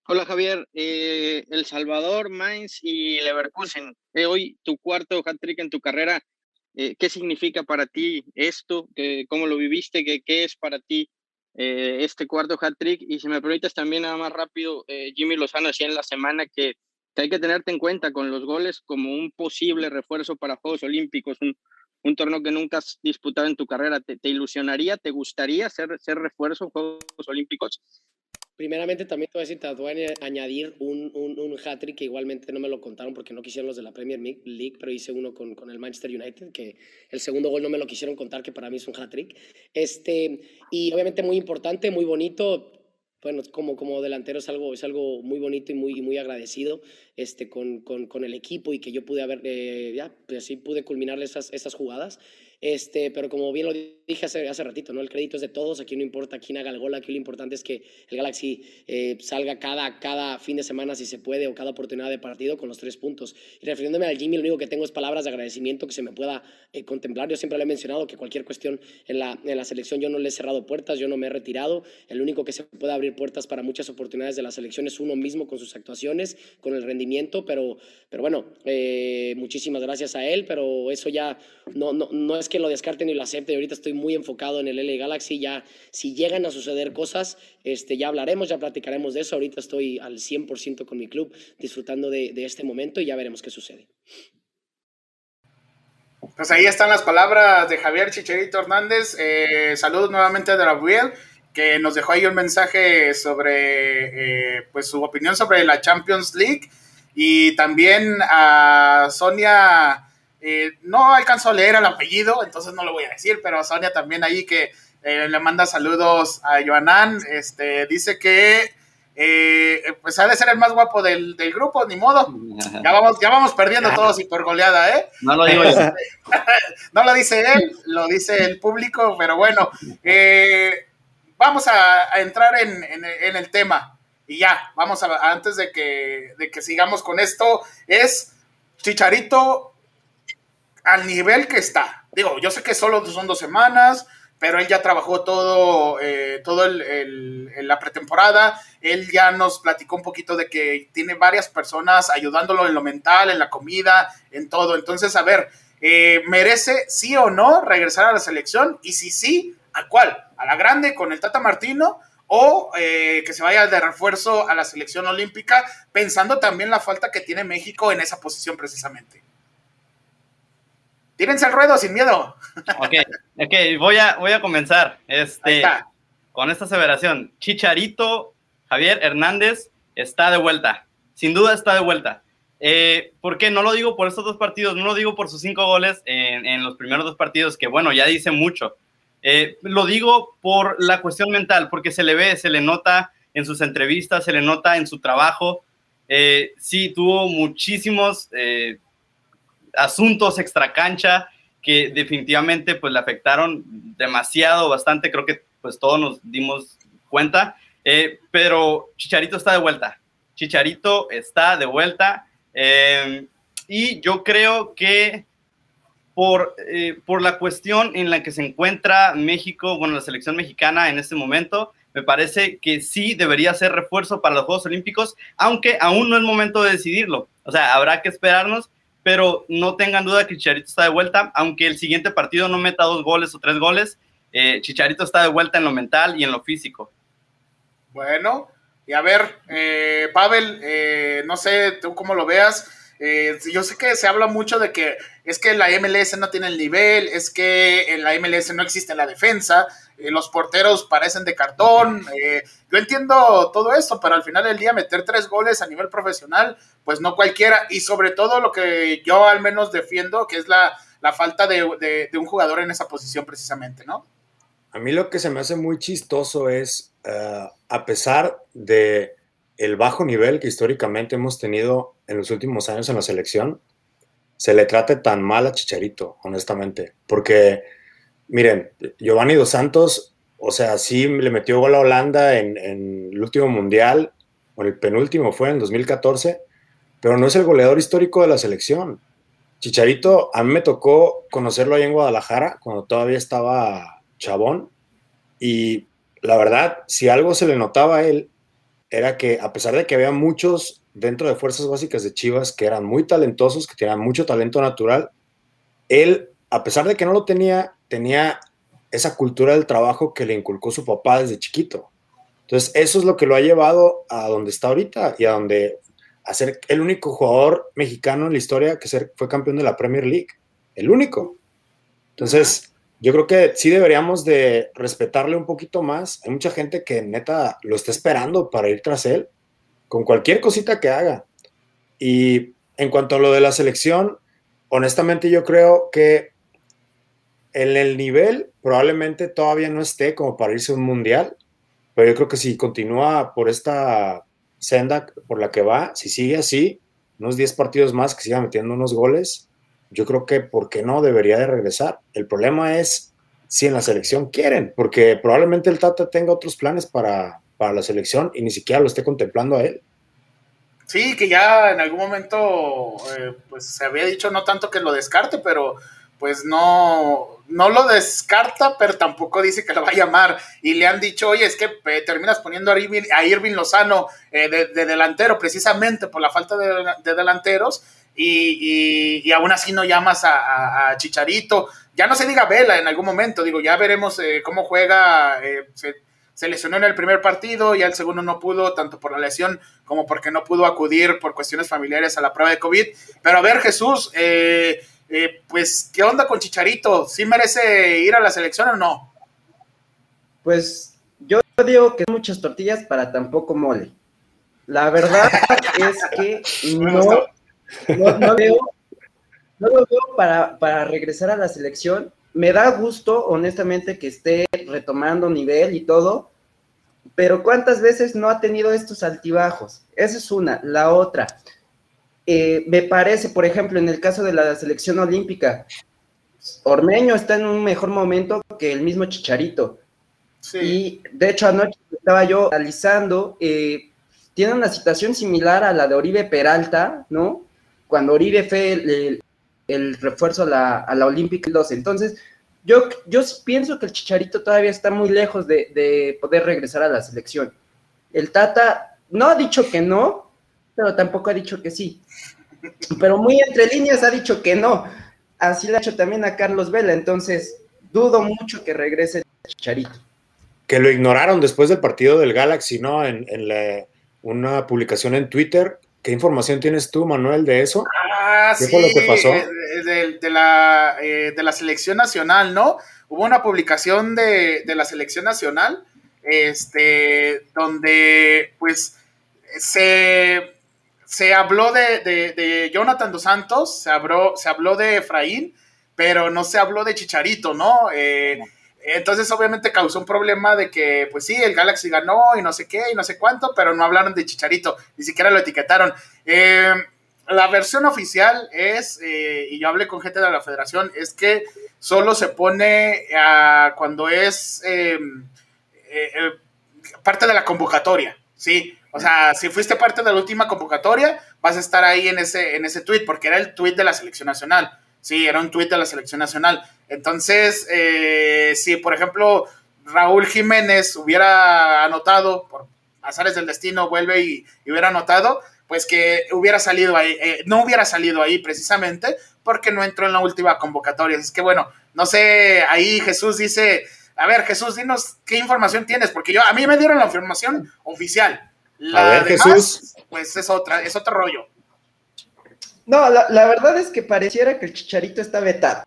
Hola Javier, eh, El Salvador, Mainz y Leverkusen. Eh, hoy tu cuarto hat-trick en tu carrera. Eh, ¿Qué significa para ti esto? ¿Cómo lo viviste? ¿Qué, qué es para ti este cuarto hat-trick? Y si me permites también nada más rápido, Jimmy Lozano decía en la semana que, hay que tenerte en cuenta con los goles como un posible refuerzo para Juegos Olímpicos, un, un torneo que nunca has disputado en tu carrera. ¿Te, te ilusionaría? ¿Te gustaría ser, ser refuerzo en Juegos Olímpicos? Primeramente también te voy a decir, te voy a añadir un, un, un hat-trick que igualmente no me lo contaron porque no quisieron los de la Premier League, pero hice uno con, con el Manchester United, que el segundo gol no me lo quisieron contar, que para mí es un hat-trick. Este, y obviamente muy importante, muy bonito, bueno, como, como delantero es algo, es algo muy bonito y muy, muy agradecido este, con, con, con el equipo y que yo pude haber, eh, ya, pues sí pude culminar esas, esas jugadas. Este, pero como bien lo dije hace, hace ratito, ¿no? El crédito es de todos, aquí no importa quién haga el gol, aquí lo importante es que el Galaxy eh, salga cada, cada fin de semana, si se puede, o cada oportunidad de partido con los tres puntos. Y refiriéndome al Jimmy, lo único que tengo es palabras de agradecimiento que se me pueda eh, contemplar. Yo siempre le he mencionado que cualquier cuestión en la, en la selección yo no le he cerrado puertas, yo no me he retirado. El único que se puede abrir puertas para muchas oportunidades de la selección es uno mismo con sus actuaciones, con el rendimiento, pero, pero bueno, eh, muchísimas gracias a él, pero eso ya no, no, no es que lo descarte ni lo acepte. Ahorita estoy muy enfocado en el LA Galaxy. Ya, si llegan a suceder cosas, este, ya hablaremos, ya platicaremos de eso. Ahorita estoy al 100% con mi club, disfrutando de, este momento y ya veremos qué sucede. Pues ahí están las palabras de Javier Chicharito Hernández. Eh, saludos nuevamente de Gabriel, que nos dejó ahí un mensaje sobre eh, pues su opinión sobre la Champions League. Y también a Sonia, eh, no alcanzó a leer el apellido, entonces no lo voy a decir, pero Sonia también ahí que le manda saludos a Joanán. Este, dice que eh, pues ha de ser el más guapo del, grupo, ni modo. Ya vamos, ya vamos perdiendo todos y por goleada, ¿eh? No lo digo yo. no lo dice él, lo dice el público, pero bueno, eh, vamos a, entrar en, el tema. Y ya, vamos a, antes de que, de que sigamos con esto, es Chicharito al nivel que está. Digo, yo sé que solo son dos semanas, pero él ya trabajó todo, eh, todo la pretemporada, él ya nos platicó un poquito de que tiene varias personas ayudándolo en lo mental, en la comida, en todo. Entonces, a ver, eh, ¿merece sí o no regresar a la selección? Y si sí, ¿a cuál? ¿A la grande con el Tata Martino? o eh, que se vaya de refuerzo a la selección olímpica, pensando también la falta que tiene México en esa posición precisamente. Tírense el ruedo sin miedo. Ok, ok, voy a, voy a comenzar este, con esta aseveración. Chicharito Javier Hernández está de vuelta. Sin duda está de vuelta. Eh, ¿Por qué? No lo digo por estos dos partidos, no lo digo por sus cinco goles en, los primeros dos partidos, que bueno, ya dice mucho. Eh, lo digo por la cuestión mental, porque se le ve, se le nota en sus entrevistas, se le nota en su trabajo. Eh, sí, tuvo muchísimos eh, asuntos extra cancha que definitivamente pues le afectaron demasiado, bastante, creo que pues todos nos dimos cuenta, eh, pero Chicharito está de vuelta, Chicharito está de vuelta. Eh, y yo creo que por, eh, por la cuestión en la que se encuentra México, bueno, la selección mexicana en este momento, me parece que sí debería ser refuerzo para los Juegos Olímpicos, aunque aún no es momento de decidirlo. O sea, habrá que esperarnos pero no tengan duda que Chicharito está de vuelta, aunque el siguiente partido no meta dos goles o tres goles, eh, Chicharito está de vuelta en lo mental y en lo físico. Bueno, y a ver, eh, Pavel, eh, no sé tú cómo lo veas. yo sé que se habla mucho de que es que la MLS no tiene el nivel, es que en la MLS no existe la defensa, los porteros parecen de cartón. yo entiendo todo esto, pero al final del día meter tres goles a nivel profesional pues no cualquiera, y sobre todo lo que yo al menos defiendo, que es la, falta de, un jugador en esa posición precisamente, ¿no? A mí lo que se me hace muy chistoso es, eh, a pesar de el bajo nivel que históricamente hemos tenido en los últimos años en la selección, se le trate tan mal a Chicharito, honestamente, porque, miren, Giovanni Dos Santos, o sea, sí le metió gol a Holanda en, en el último mundial, o el penúltimo fue en 2014, pero no es el goleador histórico de la selección. Chicharito, a mí me tocó conocerlo ahí en Guadalajara, cuando todavía estaba chabón, y la verdad, si algo se le notaba a él, era que a pesar de que había muchos dentro de fuerzas básicas de Chivas que eran muy talentosos, que tenían mucho talento natural, él, a pesar de que no lo tenía, tenía esa cultura del trabajo que le inculcó su papá desde chiquito. Entonces, eso es lo que lo ha llevado a donde está ahorita y a donde a ser el único jugador mexicano en la historia que fue campeón de la Premier League. El único. Entonces, yo creo que sí deberíamos de respetarle un poquito más. Hay mucha gente que neta lo está esperando para ir tras él, con cualquier cosita que haga. Y en cuanto a lo de la selección, honestamente yo creo que en el nivel probablemente todavía no esté como para irse a un mundial, pero yo creo que si continúa por esta senda por la que va, si sigue así, unos 10 partidos más que siga metiendo unos goles, yo creo que, ¿por qué no debería de regresar? El problema es si en la selección quieren, porque probablemente el Tata tenga otros planes para, para la selección y ni siquiera lo esté contemplando a él. Sí, que ya en algún momento eh, pues se había dicho no tanto que lo descarte, pero pues no, no lo descarta, pero tampoco dice que lo va a llamar. Y le han dicho, oye, es que eh, terminas poniendo a Irving, Lozano eh, de, delantero precisamente por la falta de, delanteros y, y, aún así no llamas a, Chicharito. Ya no se diga Vela en algún momento, digo, ya veremos eh, cómo juega. Se, se, lesionó en el primer partido, ya el segundo no pudo, tanto por la lesión como porque no pudo acudir por cuestiones familiares a la prueba de COVID. Pero a ver, Jesús, eh, eh, pues, ¿qué onda con Chicharito? ¿Sí merece ir a la selección o no? Pues yo digo que muchas tortillas para tampoco mole. La verdad es que no, no, veo, no lo veo para, para regresar a la selección. Me da gusto, honestamente, que esté retomando nivel y todo, pero ¿cuántas veces no ha tenido estos altibajos? Esa es una. La otra, eh, me parece, por ejemplo, en el caso de la selección olímpica, Ormeño está en un mejor momento que el mismo Chicharito. Y de hecho, anoche estaba yo analizando, eh, tiene una situación similar a la de Oribe Peralta, ¿no? Cuando Oribe fue el, refuerzo a la, a la Olímpica 12. Entonces, yo, yo pienso que el Chicharito todavía está muy lejos de, poder regresar a la selección. El Tata no ha dicho que no, pero tampoco ha dicho que sí. Pero muy entre líneas ha dicho que no. Así lo ha hecho también a Carlos Vela. Entonces, dudo mucho que regrese el Chicharito. Que lo ignoraron después del partido del Galaxy, ¿no? En, una publicación en Twitter. ¿Qué información tienes tú, Manuel, de eso? Ah, ¿Qué fue lo que pasó? de, la, eh, de la selección nacional, ¿no? Hubo una publicación de, la selección nacional, este, donde pues se, se habló de, Jonathan dos Santos, se habló, se habló de Efraín, pero no se habló de Chicharito, ¿no? Eh, entonces obviamente causó un problema de que, pues sí, el Galaxy ganó y no sé qué y no sé cuánto, pero no hablaron de Chicharito, ni siquiera lo etiquetaron. Eh, la versión oficial es, eh, y yo hablé con gente de la federación, es que solo se pone cuando es eh, eh, parte de la convocatoria, ¿sí? O sea, si fuiste parte de la última convocatoria, vas a estar ahí en ese, en ese tweet, porque era el tweet de la selección nacional. Sí, era un tweet de la selección nacional. Entonces, si por ejemplo Raúl Jiménez hubiera anotado, por azares del destino, vuelve y hubiera anotado, pues que hubiera salido ahí, eh, no hubiera salido ahí precisamente porque no entró en la última convocatoria. Es que bueno, no sé, ahí Jesús dice, a ver Jesús, dinos qué información tienes, porque yo, a mí me dieron la información oficial. La a ver, Jesús. Pues es otra, es otro rollo. No, la, la verdad es que pareciera que el Chicharito está vetado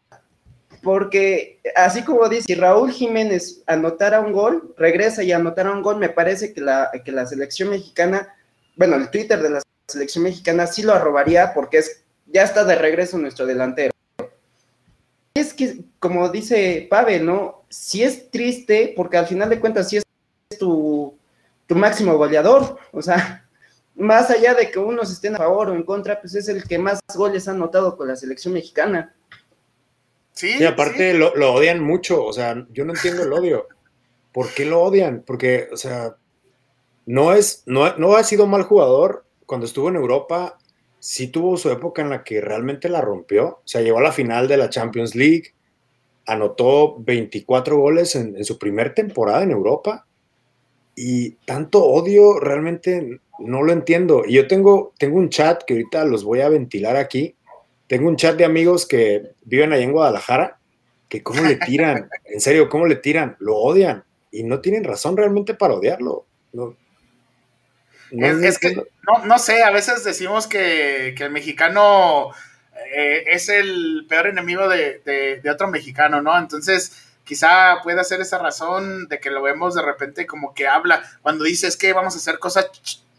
porque así como dice, si Raúl Jiménez anotara un gol, regresa y anotara un gol, me parece que la, que la selección mexicana, bueno, el Twitter de la selección mexicana sí lo arrobaría porque es, ya está de regreso nuestro delantero. Es que, como dice Pavel, ¿no? Sí es triste porque al final de cuentas sí es tu, tu máximo goleador. O sea, más allá de que unos estén a favor o en contra, pues es el que más goles ha anotado con la selección mexicana. Sí, y aparte Lo, odian mucho, o sea, yo no entiendo el odio. ¿Por qué lo odian? Porque, o sea, no es, no, no ha sido mal jugador, cuando estuvo en Europa, sí tuvo su época en la que realmente la rompió. O sea, llegó a la final de la Champions League, anotó 24 goles en, su primer temporada en Europa. Y tanto odio realmente no lo entiendo. Y yo tengo, tengo un chat que ahorita los voy a ventilar aquí. Tengo un chat de amigos que viven allá en Guadalajara, que cómo le tiran, en serio, cómo le tiran, lo odian. Y no tienen razón realmente para odiarlo. No, es, que, no, no, sé, a veces decimos que, el mexicano eh, es el peor enemigo de, otro mexicano, ¿no? Entonces, quizá pueda ser esa razón de que lo vemos de repente como que habla, cuando dices que vamos a hacer cosas,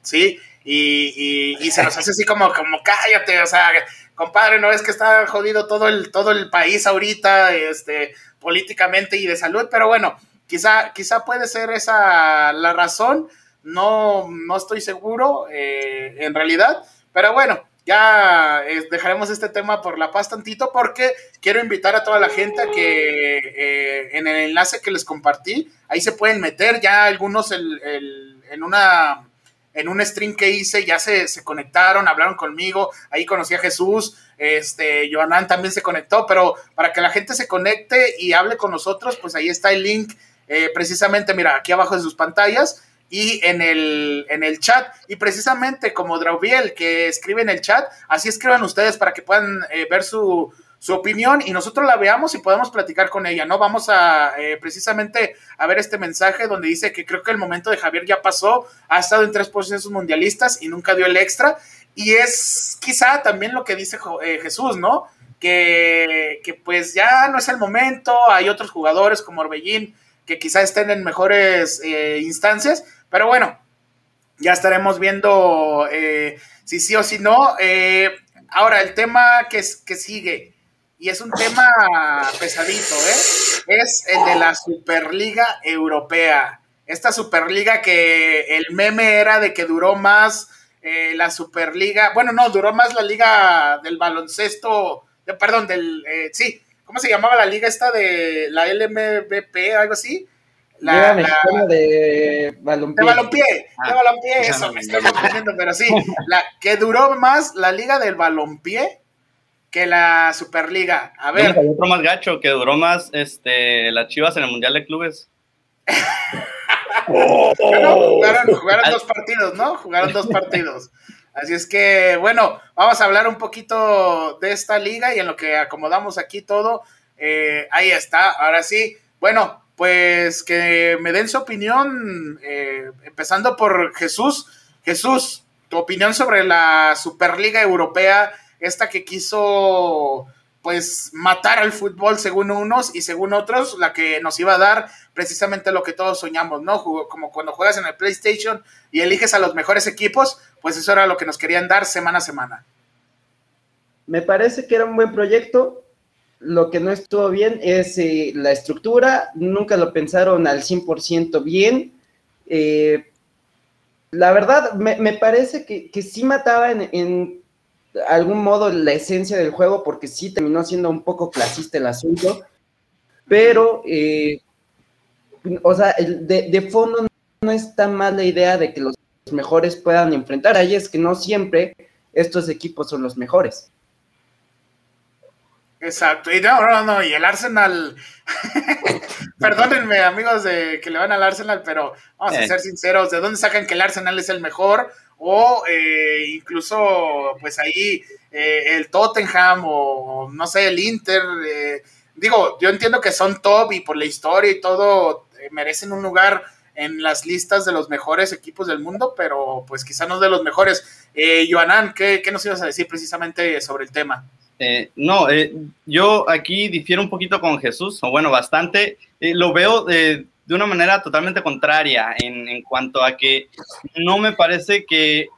sí, y, y, se nos hace así como, como cállate, o sea, compadre, no es que está jodido todo el, todo el país ahorita, este, políticamente y de salud, pero bueno, quizá, quizá puede ser esa la razón no, no estoy seguro eh, en realidad, pero bueno, ya eh, dejaremos este tema por la paz tantito porque quiero invitar a toda la gente a que eh, en el enlace que les compartí, ahí se pueden meter, ya algunos en una en un stream que hice ya se, conectaron, hablaron conmigo, ahí conocí a Jesús, este, Joanán también se conectó, pero para que la gente se conecte y hable con nosotros, pues ahí está el link, precisamente, mira, aquí abajo de sus pantallas, y en el, en el chat. Y precisamente como Draubiel que escribe en el chat, así escriban ustedes para que puedan eh, ver su, opinión y nosotros la veamos y podamos platicar con ella, ¿no? Vamos a eh, precisamente a ver este mensaje donde dice que creo que el momento de Javier ya pasó, ha estado en tres procesos mundialistas y nunca dio el extra. Y es quizá también lo que dice eh, Jesús, ¿no? que, que pues ya no es el momento, hay otros jugadores como Orbellín que quizá estén en mejores eh, instancias, pero bueno, ya estaremos viendo eh, si sí o si no. Eh, ahora, el tema que, que sigue, y es un tema pesadito, es el de la Superliga Europea. Esta Superliga que el meme era de que duró más la Superliga, bueno, no, duró más la liga del baloncesto, perdón, del, sí, ¿cómo se llamaba la liga esta de la LMBP, algo así? La, la de balompié. De balompié, de ah. balompié, eso me estoy confundiendo, pero sí, la que duró más la liga del balompié que la Superliga. A ver. Hay otro más gacho, que duró más este, las Chivas en el Mundial de Clubes. jugaron, jugaron dos partidos, ¿no? Jugaron dos partidos. Así es que, bueno, vamos a hablar un poquito de esta liga y en lo que acomodamos aquí todo, eh, ahí está. Ahora sí, bueno, pues que me den su opinión, eh, empezando por Jesús. Jesús, tu opinión sobre la Superliga Europea, esta que quiso pues matar al fútbol según unos y según otros, la que nos iba a dar precisamente lo que todos soñamos, ¿no? Como cuando juegas en el PlayStation y eliges a los mejores equipos, pues eso era lo que nos querían dar semana a semana. Me parece que era un buen proyecto. Lo que no estuvo bien es eh, la estructura, nunca lo pensaron al 100% bien. Eh, la verdad, me, parece que, que, sí mataba en algún modo la esencia del juego, porque sí terminó siendo un poco clasista el asunto, pero, eh, o sea, de, fondo no es tan mal la idea de que los mejores puedan enfrentar, ahí es que no siempre estos equipos son los mejores. Exacto, y no, no, no, y el Arsenal, perdónenme amigos de que le van al Arsenal, pero vamos a eh. ser sinceros, ¿de dónde sacan que el Arsenal es el mejor? o eh, incluso pues ahí eh, el Tottenham o no sé, el Inter. Eh, digo, yo entiendo que son top y por la historia y todo merecen un lugar en las listas de los mejores equipos del mundo, pero pues quizá no de los mejores. Eh, Joanán, ¿qué, ¿qué, nos ibas a decir precisamente sobre el tema? No, yo aquí difiero un poquito con Jesús, o bueno, bastante. lo veo de una manera totalmente contraria en, en, cuanto a que no me parece que,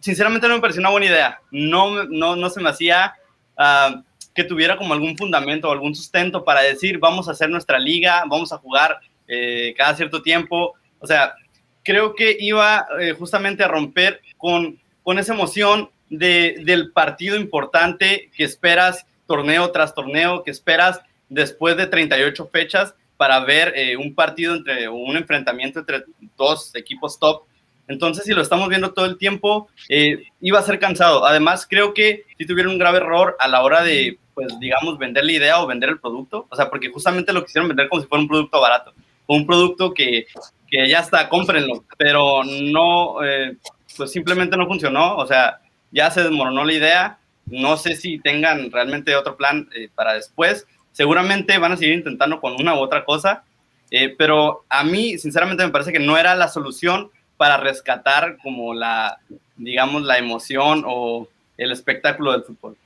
sinceramente no me pareció una buena idea. No, no, no se me hacía uh, que tuviera como algún fundamento o algún sustento para decir, vamos a hacer nuestra liga, vamos a jugar eh, cada cierto tiempo. O sea, creo que iba eh, justamente a romper con, con esa emoción de, del partido importante que esperas torneo tras torneo, que esperas después de 38 fechas para ver eh, un partido entre un enfrentamiento entre dos equipos top. Entonces, si lo estamos viendo todo el tiempo, eh, iba a ser cansado. Además, creo que si tuvieron un grave error a la hora de, pues, digamos, vender la idea o vender el producto. O sea, porque justamente lo quisieron vender como si fuera un producto barato. Un producto que, que ya está, cómprenlo. Pero no, eh, pues simplemente no funcionó. O sea, ya se desmoronó la idea. No sé si tengan realmente otro plan para después seguramente van a seguir intentando con una u otra cosa, eh, pero a mí, sinceramente, me parece que no era la solución para rescatar como la, digamos, la emoción o el espectáculo del fútbol.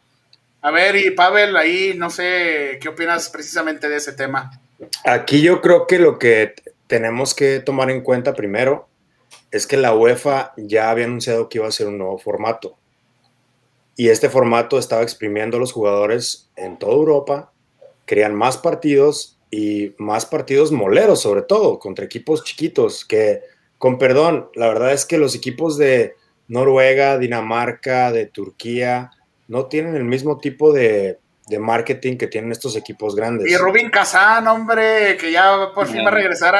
A ver, y Pavel, ahí no sé qué opinas precisamente de ese tema. Aquí yo creo que lo que tenemos que tomar en cuenta primero es que la UEFA ya había anunciado que iba a ser un nuevo formato. Y este formato estaba exprimiendo a los jugadores en toda Europa querían más partidos y más partidos moleros, sobre todo, contra equipos chiquitos, que, con perdón, la verdad es que los equipos de Noruega, Dinamarca, de Turquía, no tienen el mismo tipo de, marketing que tienen estos equipos grandes. Y Rubín Kazán, hombre, que ya por fin va a regresar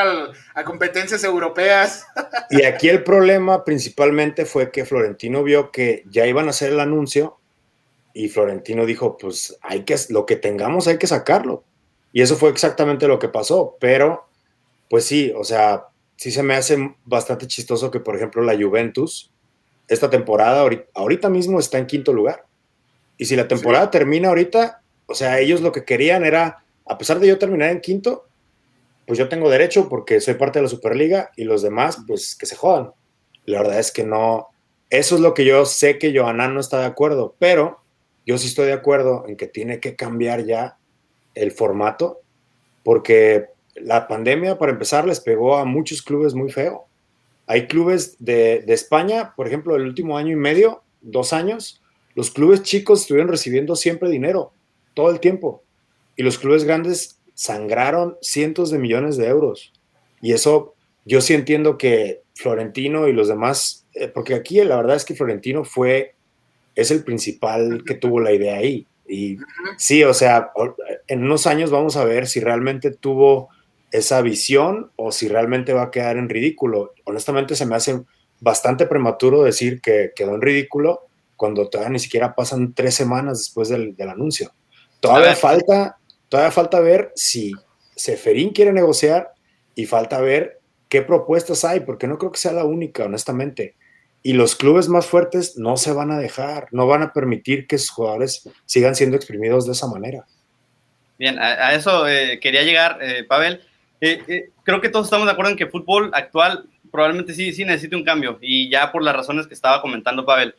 a competencias europeas. Y aquí el problema principalmente fue que Florentino vio que ya iban a hacer el anuncio y Florentino dijo, pues hay que, lo que tengamos hay que sacarlo. Y eso fue exactamente lo que pasó, pero pues sí, o sea, sí se me hace bastante chistoso que, por ejemplo, la Juventus, esta temporada, ahorita, mismo está en quinto lugar. Y si la temporada termina ahorita, o sea, ellos lo que querían era, a pesar de yo terminar en quinto, pues yo tengo derecho porque soy parte de la Superliga y los demás, pues que se jodan. La verdad es que no, eso es lo que yo sé que Johanan no está de acuerdo, pero yo sí estoy de acuerdo en que tiene que cambiar ya el formato, porque la pandemia, para empezar, les pegó a muchos clubes muy feo. Hay clubes de, de España, por ejemplo, el último año y medio, dos años, los clubes chicos estuvieron recibiendo siempre dinero, todo el tiempo, y los clubes grandes sangraron cientos de millones de euros. Y eso yo sí entiendo que Florentino y los demás, eh, porque aquí la verdad es que Florentino fue, es el principal que tuvo la idea ahí. Y sí, o sea, en unos años vamos a ver si realmente tuvo esa visión o si realmente va a quedar en ridículo. Honestamente se me hace bastante prematuro decir que quedó en ridículo cuando todavía ni siquiera pasan tres semanas después del, anuncio. Todavía falta, todavía falta ver si Seferín quiere negociar y falta ver qué propuestas hay, porque no creo que sea la única, honestamente. Y los clubes más fuertes no se van a dejar, no van a permitir que sus jugadores sigan siendo exprimidos de esa manera. Bien, a, eso eh, quería llegar, eh, Pavel. Eh, creo que todos estamos de acuerdo en que el fútbol actual probablemente sí, sí necesite un cambio, y ya por las razones que estaba comentando Pavel.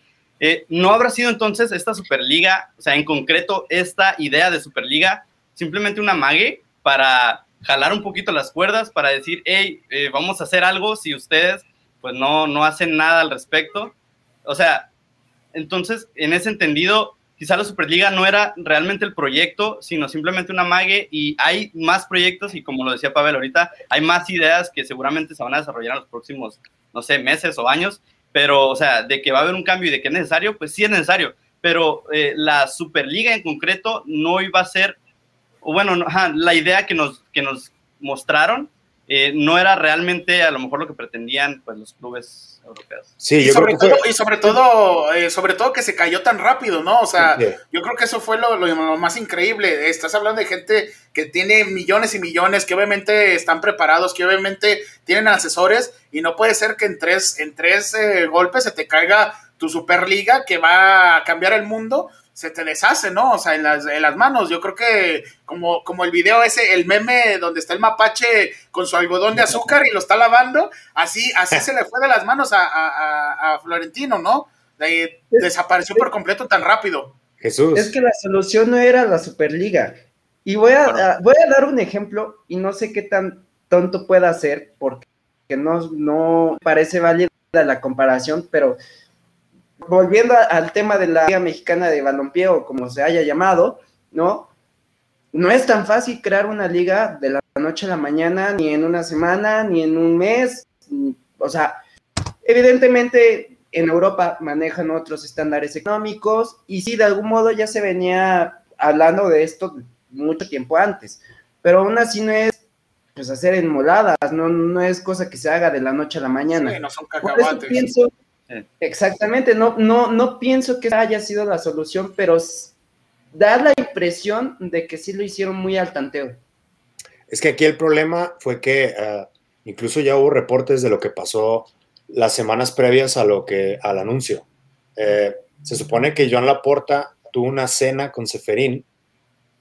¿No habrá sido entonces esta Superliga, o sea, en concreto, esta idea de Superliga, simplemente una mague para jalar un poquito las cuerdas, para decir, hey, vamos a hacer algo si ustedes pues no, no hacen nada al respecto. O sea, entonces, en ese entendido, quizá la Superliga no era realmente el proyecto, sino simplemente una mague y hay más proyectos y como lo decía Pavel ahorita, hay más ideas que seguramente se van a desarrollar en los próximos, no sé, meses o años, pero, o sea, de que va a haber un cambio y de que es necesario, pues sí es necesario, pero eh, la Superliga en concreto no iba a ser, bueno, la idea que nos, que nos mostraron eh, no era realmente a lo mejor lo que pretendían pues, los clubes europeos. Sí, y, sobre todo, y sobre todo, eh, sobre todo que se cayó tan rápido, ¿no? O sea, yo creo que eso fue lo, más increíble. Estás hablando de gente que tiene millones y millones, que obviamente están preparados, que obviamente tienen asesores, y no puede ser que en tres, en tres eh, golpes se te caiga tu Superliga que va a cambiar el mundo se te deshace, ¿no? O sea, en las, en las manos. Yo creo que como, como el video ese, el meme donde está el mapache con su algodón de azúcar y lo está lavando, así, así se le fue de las manos a, Florentino, ¿no? desapareció por completo tan rápido. Jesús. Es que la solución no era la Superliga. Y voy a, voy a dar un ejemplo y no sé qué tan tonto pueda ser porque no, no parece válida la comparación, pero volviendo al tema de la Liga Mexicana de Balompié o como se haya llamado, ¿no? No es tan fácil crear una liga de la noche a la mañana, ni en una semana, ni en un mes. O sea, evidentemente en Europa manejan otros estándares económicos y sí, de algún modo ya se venía hablando de esto mucho tiempo antes, pero aún así no es pues hacer enmoladas, no, no es cosa que se haga de la noche a la mañana. Sí, no son cacahuates. pienso Exactamente, no, no, no pienso que haya sido la solución, pero da la impresión de que sí lo hicieron muy al tanteo. Es que aquí el problema fue que ah, incluso ya hubo reportes de lo que pasó las semanas previas a lo que, al anuncio. Eh, se supone que Joan Laporta tuvo una cena con Seferín.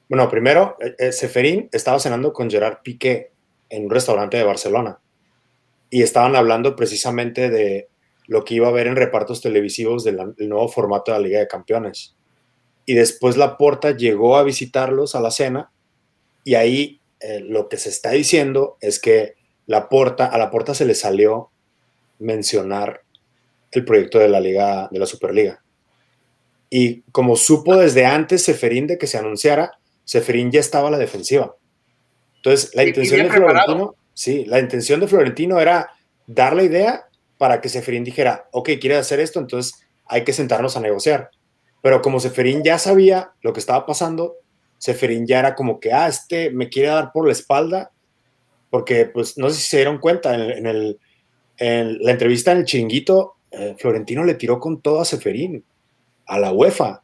Bueno, primero, eh, eh, Seferín estaba cenando con Gerard Piqué en un restaurante de Barcelona y estaban hablando precisamente de lo que iba a haber en repartos televisivos del, nuevo formato de la Liga de Campeones. Y después la Porta llegó a visitarlos a la cena y ahí eh, lo que se está diciendo es que la Porta, a la Porta se le salió mencionar el proyecto de la Liga, de la Superliga. Y como supo desde antes Seferín de que se anunciara, Seferín ya estaba a la defensiva. Entonces, la intención de Florentino, sí, la intención de Florentino era dar la idea para que Seferín dijera, ok, quiere hacer esto, entonces hay que sentarnos a negociar. Pero como Seferín ya sabía lo que estaba pasando, Seferín ya era como que, ah, este me quiere dar por la espalda, porque pues no sé si se dieron cuenta, en, la entrevista en el chinguito, eh, Florentino le tiró con todo a Seferín, a la UEFA,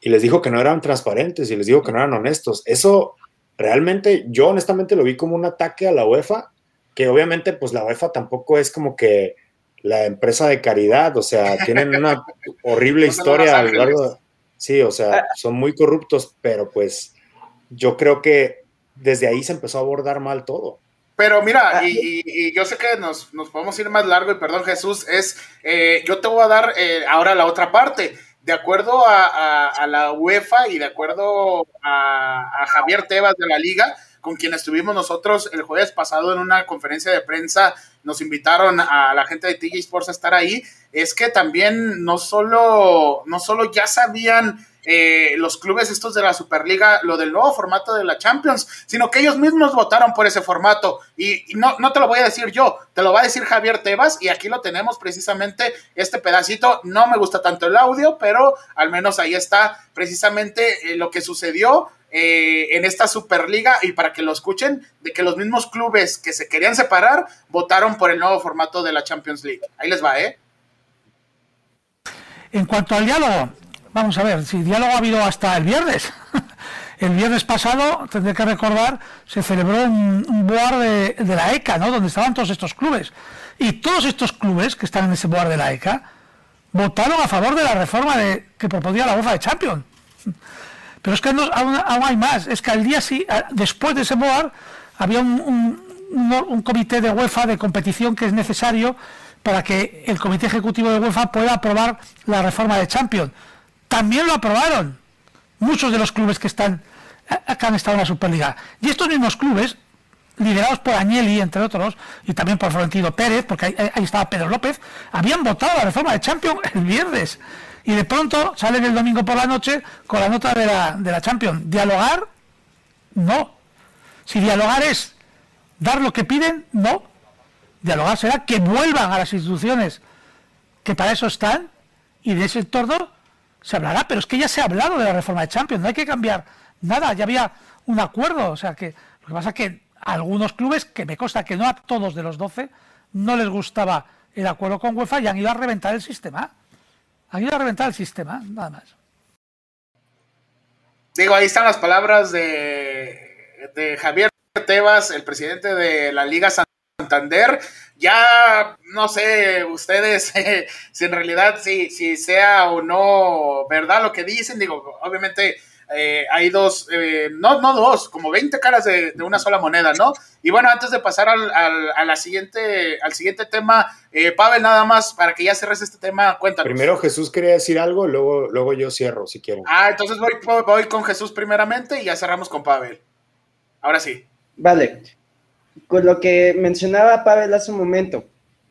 y les dijo que no eran transparentes y les dijo que no eran honestos. Eso realmente, yo honestamente lo vi como un ataque a la UEFA, que obviamente pues la UEFA tampoco es como que la empresa de caridad, o sea, tienen una horrible historia a lo largo Sí, o sea, ah. son muy corruptos, pero pues yo creo que desde ahí se empezó a abordar mal todo. Pero mira, ah. y, yo sé que nos, podemos ir más largo, y perdón Jesús, es, eh, yo te voy a dar eh, ahora la otra parte. de acuerdo a, la UEFA y de acuerdo a, Javier Tebas de la liga, con quien estuvimos nosotros el jueves pasado en una conferencia de prensa, nos invitaron a la gente de TJ Sports a estar ahí, es que también no solo, no solo ya sabían eh, los clubes estos de la Superliga lo del nuevo formato de la Champions, sino que ellos mismos votaron por ese formato. Y, no, no te lo voy a decir yo, te lo va a decir Javier Tebas y aquí lo tenemos precisamente este pedacito. No me gusta tanto el audio, pero al menos ahí está precisamente eh, lo que sucedió. Eh, en esta Superliga y para que lo escuchen, de que los mismos clubes que se querían separar votaron por el nuevo formato de la Champions League. Ahí les va, ¿eh? En cuanto al diálogo, Vamos a ver, si diálogo ha habido hasta el viernes. El viernes pasado, tendré que recordar, se celebró un, board de, la ECA, ¿no? Donde estaban todos estos clubes. Y todos estos clubes que están en ese board de la ECA votaron a favor de la reforma de, que proponía la UEFA de Champions. Pero es que aún, hay más. Es que al día sí, después de ese board, había un, comité de UEFA de competición que es necesario para que el comité ejecutivo de UEFA pueda aprobar la reforma de Champions también lo aprobaron muchos de los clubes que están acá han estado en la Superliga. Y estos mismos clubes, liderados por Agnelli, entre otros, y también por Florentino Pérez, porque ahí, estaba Pedro López, habían votado la reforma de Champions el viernes. Y de pronto salen el domingo por la noche con la nota de la, de la Champions. ¿Dialogar? No. Si dialogar es dar lo que piden, no. Dialogar será que vuelvan a las instituciones que para eso están y de ese entorno se hablará, pero es que ya se ha hablado de la reforma de Champions, no hay que cambiar nada, ya había un acuerdo, o sea que lo que pasa es que algunos clubes, que me consta que no a todos de los 12, no les gustaba el acuerdo con UEFA y han ido a reventar el sistema. Ido a reventar el sistema, nada más. Digo, ahí están las palabras de, de Javier Tebas, el presidente de la Liga Santander, ya no sé ustedes si en realidad si, si sea o no verdad lo que dicen, digo, obviamente eh, hay dos, eh, no, no dos, como 20 caras de, una sola moneda, ¿no? Y bueno, antes de pasar al, a la siguiente, al siguiente tema, eh, Pavel, nada más, para que ya cerres este tema, cuéntanos. Primero Jesús quería decir algo, luego, luego yo cierro, si quieren. Ah, entonces voy, voy con Jesús primeramente y ya cerramos con Pavel. Ahora sí. Vale con lo que mencionaba Pavel hace un momento,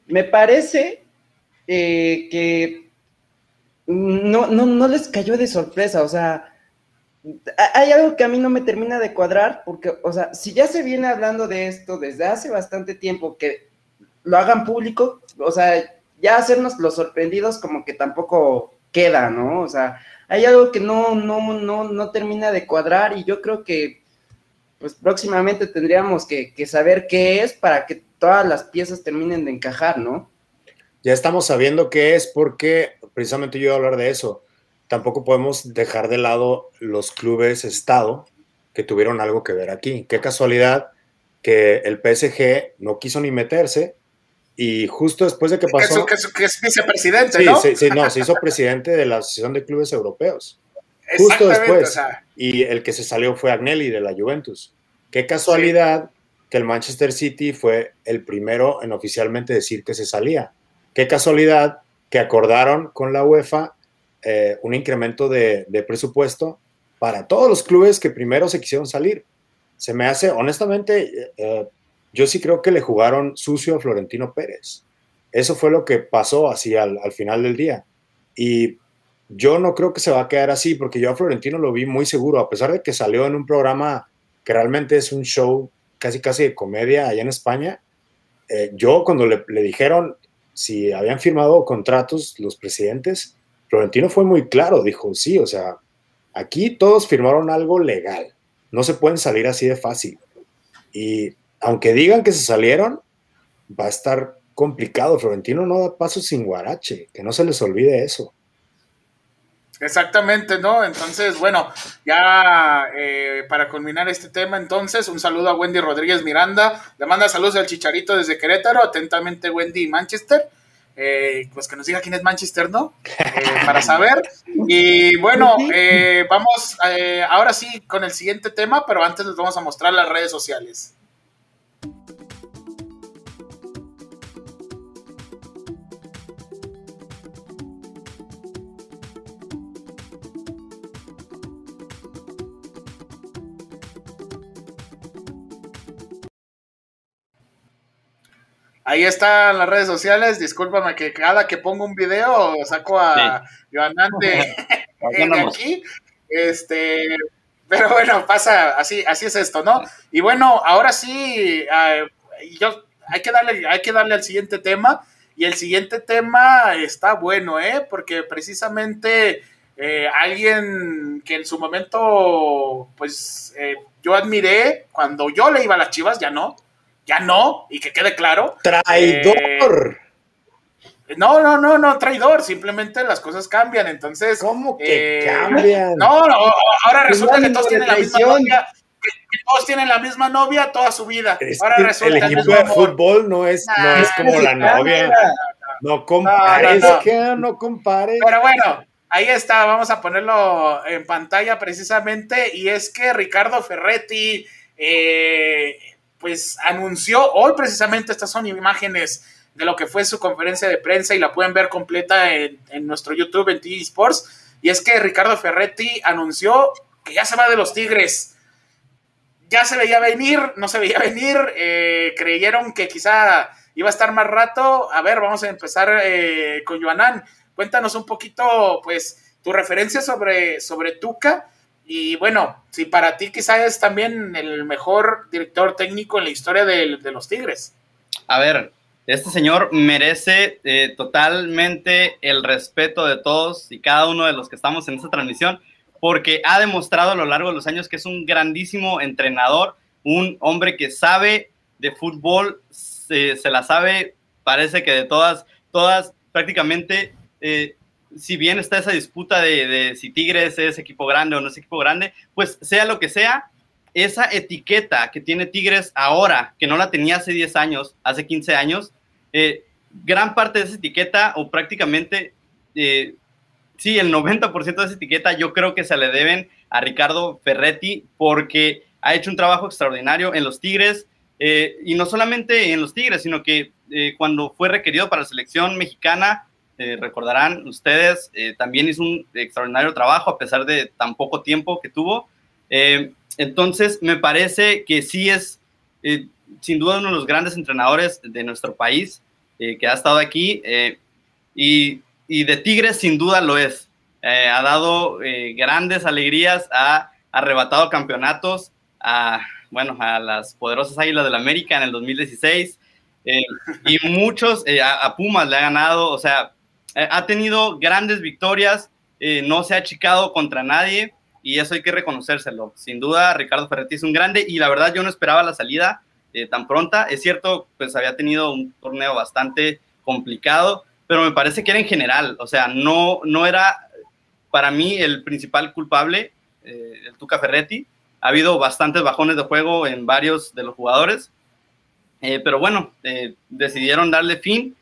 me parece eh, que no, no, no les cayó de sorpresa, o sea, hay algo que a mí no me termina de cuadrar, porque, o sea, si ya se viene hablando de esto desde hace bastante tiempo, que lo hagan público, o sea, ya hacernos los sorprendidos como que tampoco queda, ¿no? O sea, hay algo que no, no, no, no termina de cuadrar y yo creo que pues próximamente tendríamos que, saber qué es para que todas las piezas terminen de encajar, ¿no? Ya estamos sabiendo qué es porque precisamente yo iba a hablar de eso. Tampoco podemos dejar de lado los clubes Estado que tuvieron algo que ver aquí. Qué casualidad que el PSG no quiso ni meterse y justo después de que pasó... Que, que, es vicepresidente, ¿no? Sí, sí, no, se hizo presidente de la Asociación de Clubes Europeos. Justo después. Y el que se salió fue Agnelli de la Juventus. Qué casualidad que el Manchester City fue el primero en oficialmente decir que se salía. Qué casualidad que acordaron con la UEFA eh, un incremento de, presupuesto para todos los clubes que primero se quisieron salir. Se me hace, honestamente, eh, eh, yo sí creo que le jugaron sucio a Florentino Pérez. Eso fue lo que pasó así al, al final del día. Y yo no creo que se va a quedar así, porque yo a Florentino lo vi muy seguro, a pesar de que salió en un programa que realmente es un show casi casi de comedia allá en España. Yo cuando le, dijeron si habían firmado contratos los presidentes, Florentino fue muy claro, dijo, sí, o sea, aquí todos firmaron algo legal, no se pueden salir así de fácil. Y aunque digan que se salieron, va a estar complicado. Florentino no da paso sin guarache, que no se les olvide eso. Exactamente, ¿no? Entonces, bueno, ya eh, para culminar este tema, entonces, un saludo a Wendy Rodríguez Miranda, le manda saludos al Chicharito desde Querétaro, atentamente Wendy Manchester, eh, pues que nos diga quién es Manchester, ¿no? Eh, para saber. Y bueno, vamos ahora sí con el siguiente tema, pero antes les vamos a mostrar las redes sociales. Ahí están las redes sociales. Discúlpame que cada que pongo un video saco a sí. de, aquí. Este, pero bueno, pasa así, así es esto, ¿no? Y bueno, ahora sí, yo hay que darle, hay que darle al siguiente tema. Y el siguiente tema está bueno, ¿eh? Porque precisamente eh, alguien que en su momento, pues eh, yo admiré cuando yo le iba a las chivas, ya no, ya no, y que quede claro. Traidor. Eh, no, no, no, no, traidor, simplemente las cosas cambian, entonces. ¿Cómo que cambian? No, no, ahora resulta que todos tienen la misma novia, que, todos tienen la misma novia toda su vida. ahora resulta el equipo de fútbol no es, no es como la novia. No compares, no, no compares. Pero bueno, Ahí está, vamos a ponerlo en pantalla precisamente, y es que Ricardo Ferretti, eh, pues anunció hoy precisamente, estas son imágenes de lo que fue su conferencia de prensa y la pueden ver completa en, nuestro YouTube, en TV Sports, y es que Ricardo Ferretti anunció que ya se va de los Tigres. Ya se veía venir, no se veía venir, eh, creyeron que quizá iba a estar más rato. A ver, vamos a empezar eh, con Joanán Cuéntanos un poquito, pues, tu referencia sobre, sobre Tuca. Y bueno, si para ti quizás es también el mejor director técnico en la historia de, los Tigres. A ver, este señor merece eh, totalmente el respeto de todos y cada uno de los que estamos en esta transmisión, porque ha demostrado a lo largo de los años que es un grandísimo entrenador, un hombre que sabe de fútbol, se, se la sabe, parece que de todas, todas, prácticamente eh, si bien está esa disputa de, si Tigres es equipo grande o no es equipo grande, pues sea lo que sea, esa etiqueta que tiene Tigres ahora, que no la tenía hace 10 años, hace 15 años, eh, gran parte de esa etiqueta, o prácticamente, eh, sí, el 90% de esa etiqueta, yo creo que se le deben a Ricardo Ferretti, porque ha hecho un trabajo extraordinario en los Tigres, y no solamente en los Tigres, sino que cuando fue requerido para la selección mexicana, eh, recordarán ustedes, eh, también hizo un extraordinario trabajo a pesar de tan poco tiempo que tuvo. Eh, entonces, me parece que sí es, sin duda, uno de los grandes entrenadores de nuestro país que ha estado aquí y, y, de Tigres, sin duda lo es. ha dado grandes alegrías, ha arrebatado campeonatos a, bueno, a las poderosas Águilas del América en el 2016. y muchos, a, a Pumas le ha ganado, o sea, eh, ha tenido grandes victorias, eh, no se ha achicado contra nadie y eso hay que reconocérselo. Sin duda, Ricardo Ferretti es un grande y la verdad yo no esperaba la salida eh, tan pronta. Es cierto, pues había tenido un torneo bastante complicado, pero me parece que era en general, o sea, no, no era para mí el principal culpable, el Tuca Ferretti. Ha habido bastantes bajones de juego en varios de los jugadores, pero bueno, decidieron darle fin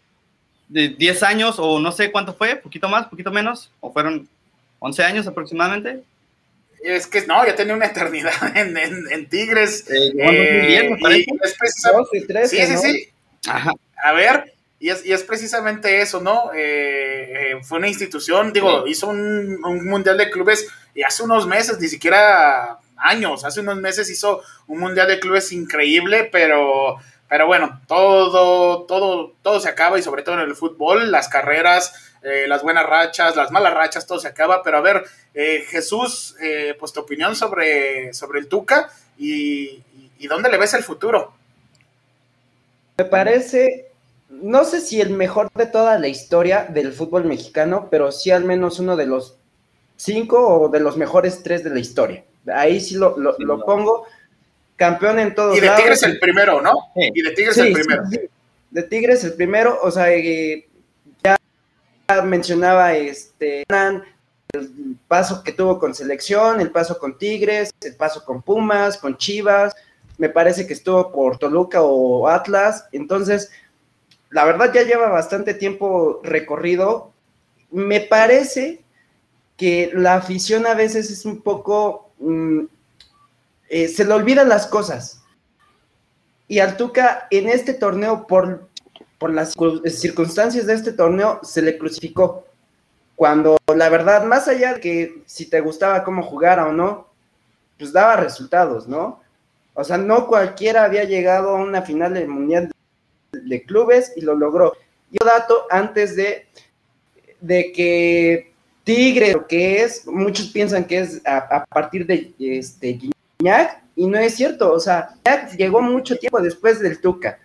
de 10 años o no sé cuánto fue, poquito más, poquito menos, o fueron 11 años aproximadamente. Es que no, ya tenía una eternidad en, Tigres. Eh, eh, sí, sí, sí. A ver, y es, y es, precisamente eso, ¿no? Eh, fue una institución, digo, hizo un, un, mundial de clubes y hace unos meses, ni siquiera años, hace unos meses hizo un mundial de clubes increíble, pero pero bueno, todo, todo, todo se acaba y sobre todo en el fútbol, las carreras, eh, las buenas rachas, las malas rachas, todo se acaba. Pero a ver, eh, Jesús, eh, pues tu opinión sobre, sobre el Tuca y, y, dónde le ves el futuro. Me parece, no sé si el mejor de toda la historia del fútbol mexicano, pero sí al menos uno de los cinco o de los mejores tres de la historia. Ahí sí lo, lo, lo pongo campeón en todos Y de Tigres el primero, ¿no? Y de Tigres el primero. de Tigres el primero, o sea, eh, ya mencionaba este el paso que tuvo con selección, el paso con Tigres, el paso con Pumas, con Chivas, me parece que estuvo por Toluca o Atlas, entonces, la verdad ya lleva bastante tiempo recorrido, me parece que la afición a veces es un poco mm, eh, se le olvidan las cosas. Y al Tuca en este torneo, por, por las circunstancias de este torneo, se le crucificó. Cuando la verdad, más allá de que si te gustaba cómo jugara o no, pues daba resultados, ¿no? O sea, no cualquiera había llegado a una final del Mundial de Clubes y lo logró. Y otro dato, antes de, de que Tigre, lo que es, muchos piensan que es a, partir de este, Y no es cierto, o sea, llegó mucho tiempo después del Tuca.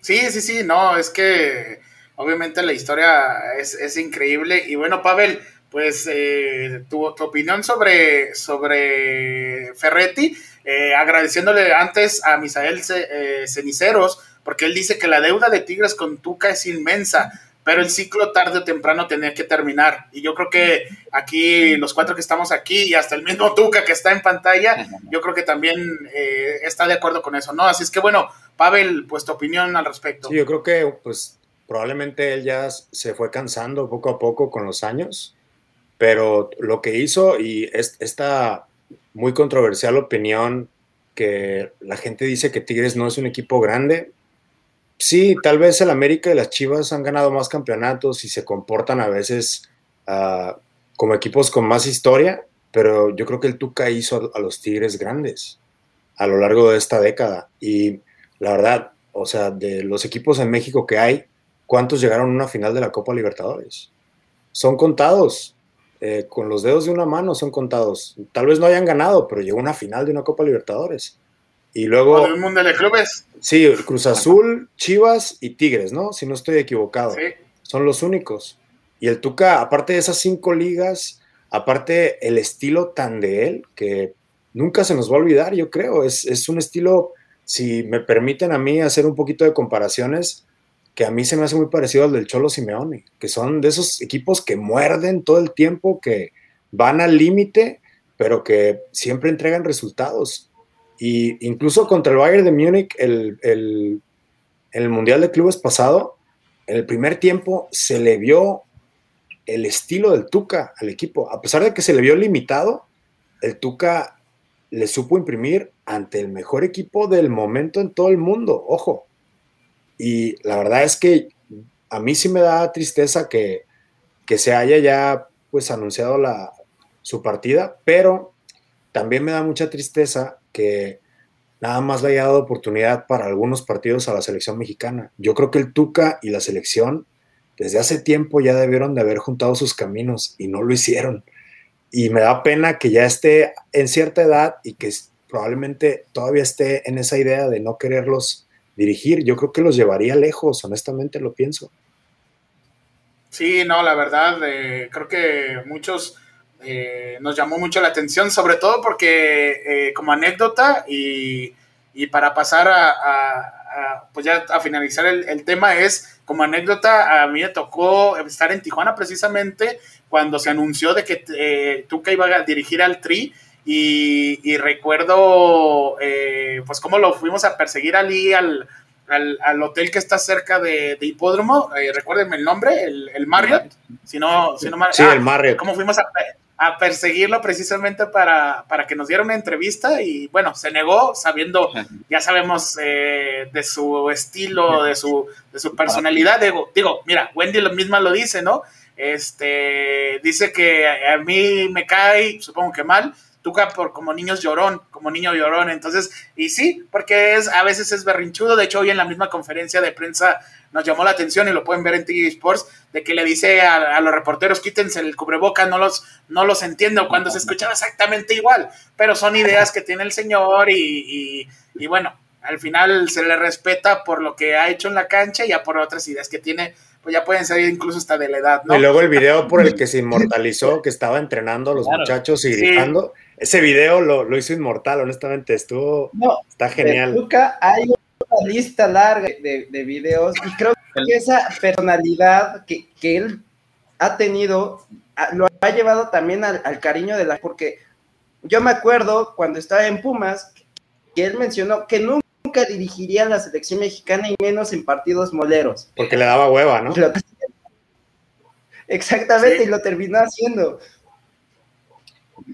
Sí, sí, sí, no, es que obviamente la historia es, increíble. Y bueno, Pavel, pues eh, tu, opinión sobre, sobre Ferretti, eh, agradeciéndole antes a Misael eh, Ceniceros, porque él dice que la deuda de Tigres con Tuca es inmensa pero el ciclo tarde o temprano tenía que terminar. Y yo creo que aquí, los cuatro que estamos aquí, y hasta el mismo Tuca que está en pantalla, yo creo que también eh, está de acuerdo con eso, ¿no? Así es que bueno, Pavel, pues tu opinión al respecto. Sí, yo creo que pues probablemente él ya se fue cansando poco a poco con los años, pero lo que hizo y esta muy controversial opinión que la gente dice que Tigres no es un equipo grande, sí, tal vez el América y las Chivas han ganado más campeonatos y se comportan a veces uh, como equipos con más historia, pero yo creo que el Tuca hizo a, los Tigres grandes a lo largo de esta década. Y la verdad, o sea, de los equipos en México que hay, ¿cuántos llegaron a una final de la Copa Libertadores? Son contados. Eh, con los dedos de una mano son contados. Tal vez no hayan ganado, pero llegó a una final de una Copa Libertadores. Y luego. el mundo de clubes. Sí, Cruz Azul, Chivas y Tigres, ¿no? Si no estoy equivocado. Sí. Son los únicos. Y el Tuca, aparte de esas cinco ligas, aparte el estilo tan de él, que nunca se nos va a olvidar, yo creo. Es, es un estilo, si me permiten a mí hacer un poquito de comparaciones, que a mí se me hace muy parecido al del Cholo Simeone, que son de esos equipos que muerden todo el tiempo, que van al límite, pero que siempre entregan resultados. Y incluso contra el Bayern de Múnich, el, el, Mundial de Clubes pasado, en el primer tiempo se le vio el estilo del Tuca al equipo. A pesar de que se le vio limitado, el Tuca le supo imprimir ante el mejor equipo del momento en todo el mundo, ojo. Y la verdad es que a mí sí me da tristeza que, que se haya ya pues anunciado la, su partida, pero también me da mucha tristeza que nada más le haya dado oportunidad para algunos partidos a la selección mexicana. Yo creo que el Tuca y la selección desde hace tiempo ya debieron de haber juntado sus caminos y no lo hicieron. Y me da pena que ya esté en cierta edad y que probablemente todavía esté en esa idea de no quererlos dirigir. Yo creo que los llevaría lejos, honestamente lo pienso. Sí, no, la verdad, eh, creo que muchos eh, nos llamó mucho la atención, sobre todo porque eh, como anécdota y, para pasar a, pues ya a finalizar el, tema es como anécdota, a mí me tocó estar en Tijuana precisamente cuando se anunció de que eh, Tuca iba a dirigir al Tri y, recuerdo pues cómo lo fuimos a perseguir allí al, al, hotel que está cerca de, Hipódromo, recuérdenme el nombre, el, Marriott, si no, si no sí, el Marriott. ¿Cómo fuimos a, a perseguirlo precisamente para, que nos diera una entrevista y bueno, se negó sabiendo, ya sabemos eh, de su estilo, de su, de su personalidad. Digo, digo, mira, Wendy lo misma lo dice, ¿no? Este, dice que a mí me cae, supongo que mal, Tuca por como niños llorón, como niño llorón. Entonces, y sí, porque es, a veces es berrinchudo. De hecho, hoy en la misma conferencia de prensa nos llamó la atención y lo pueden ver en TV Sports, de que le dice a, los reporteros, quítense el cubreboca, no los, no los entiendo, cuando se escuchaba exactamente igual. Pero son ideas que tiene el señor y, y bueno, al final se le respeta por lo que ha hecho en la cancha y ya por otras ideas que tiene pues ya pueden ser incluso hasta de la edad, ¿no? Y luego el video por el que se inmortalizó, que estaba entrenando a los muchachos y gritando, ese video lo, hizo inmortal, honestamente, estuvo, está genial. Luca, hay una lista larga de, de videos y creo que esa personalidad que, él ha tenido lo ha llevado también al, al cariño de la... porque yo me acuerdo cuando estaba en Pumas que él mencionó que nunca nunca dirigiría la selección mexicana y menos en partidos moleros. Porque le daba hueva, ¿no? Exactamente, y lo terminó haciendo.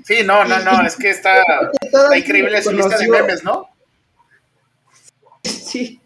Sí, no, no, no, es que está, increíble su lista de memes, ¿no? Sí.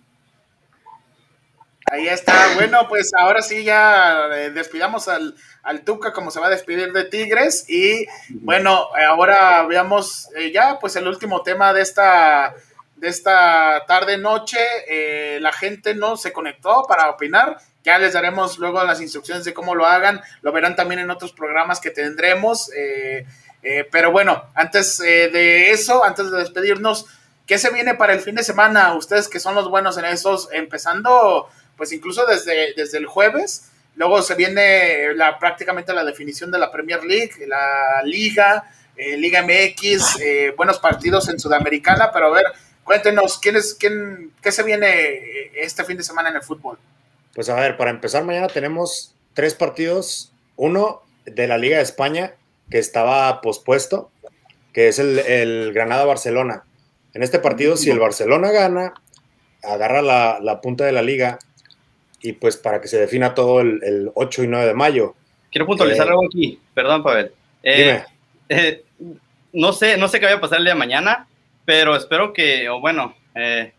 Ahí está. Bueno, pues ahora sí ya eh, despidamos al, al, Tuca como se va a despedir de Tigres. Y bueno, ahora veamos eh, ya pues el último tema de esta de esta tarde noche. Eh, la gente no se conectó para opinar. Ya les daremos luego las instrucciones de cómo lo hagan. Lo verán también en otros programas que tendremos. Eh, eh, pero bueno, antes de eso, antes de despedirnos, ¿qué se viene para el fin de semana? Ustedes que son los buenos en esos, empezando pues incluso desde, desde el jueves. Luego se viene la, prácticamente la definición de la Premier League, la Liga, Liga MX, buenos partidos en Sudamericana, pero a ver, Cuéntenos, ¿quién es, quién, ¿qué se viene eh, este fin de semana en el fútbol? Pues a ver, para empezar, mañana tenemos tres partidos. Uno de la Liga de España, que estaba pospuesto, que es el, Granada-Barcelona. En este partido, si el Barcelona gana, agarra la, punta de la liga y pues para que se defina todo el, 8 y 9 de mayo. Quiero puntualizar eh, algo aquí, perdón, Pavel. Eh, dime. no, sé, no sé qué vaya a pasar el día de mañana, pero espero que, o bueno, eh,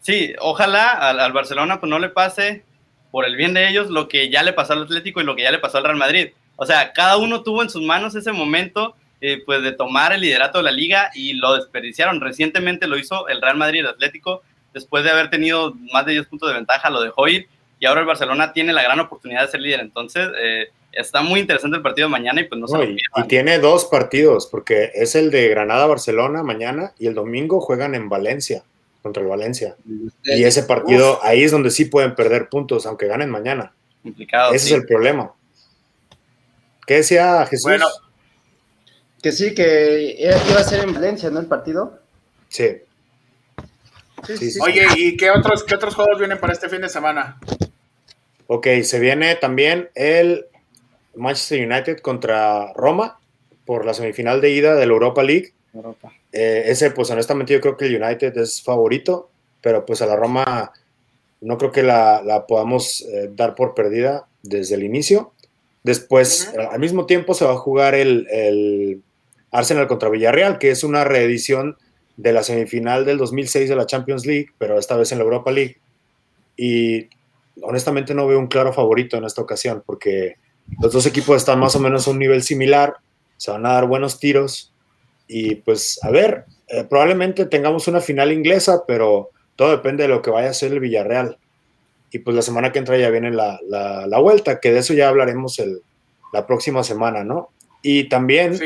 sí, ojalá al, Barcelona pues no le pase por el bien de ellos lo que ya le pasó al Atlético y lo que ya le pasó al Real Madrid. O sea, cada uno tuvo en sus manos ese momento eh, pues de tomar el liderato de la liga y lo desperdiciaron. Recientemente lo hizo el Real Madrid y el Atlético, después de haber tenido más de 10 puntos de ventaja, lo dejó ir y ahora el Barcelona tiene la gran oportunidad de ser líder. Entonces, eh, está muy interesante el partido de mañana y pues no, se y, tiene dos partidos, porque es el de Granada-Barcelona mañana y el domingo juegan en Valencia, contra el Valencia. Y ese partido, ahí es donde sí pueden perder puntos, aunque ganen mañana. Complicado. Ese es el problema. ¿Qué decía Jesús? Bueno, que sí, que iba a ser en Valencia, ¿no? El partido. Sí. Oye, ¿y qué otros, qué otros juegos vienen para este fin de semana? Ok, se viene también el Manchester United contra Roma por la semifinal de ida de la Europa League. Eh, ese, pues honestamente yo creo que el United es favorito, pero pues a la Roma no creo que la, podamos eh, dar por perdida desde el inicio. Después, al mismo tiempo, se va a jugar el, el, Arsenal contra Villarreal, que es una reedición de la semifinal del 2006 de la Champions League, pero esta vez en la Europa League. Y honestamente no veo un claro favorito en esta ocasión, porque los dos equipos están más o menos a un nivel similar, se van a dar buenos tiros y pues a ver, eh, probablemente tengamos una final inglesa, pero todo depende de lo que vaya a hacer el Villarreal. Y pues la semana que entra ya viene la, la, vuelta, que de eso ya hablaremos el, la próxima semana, ¿no? Y también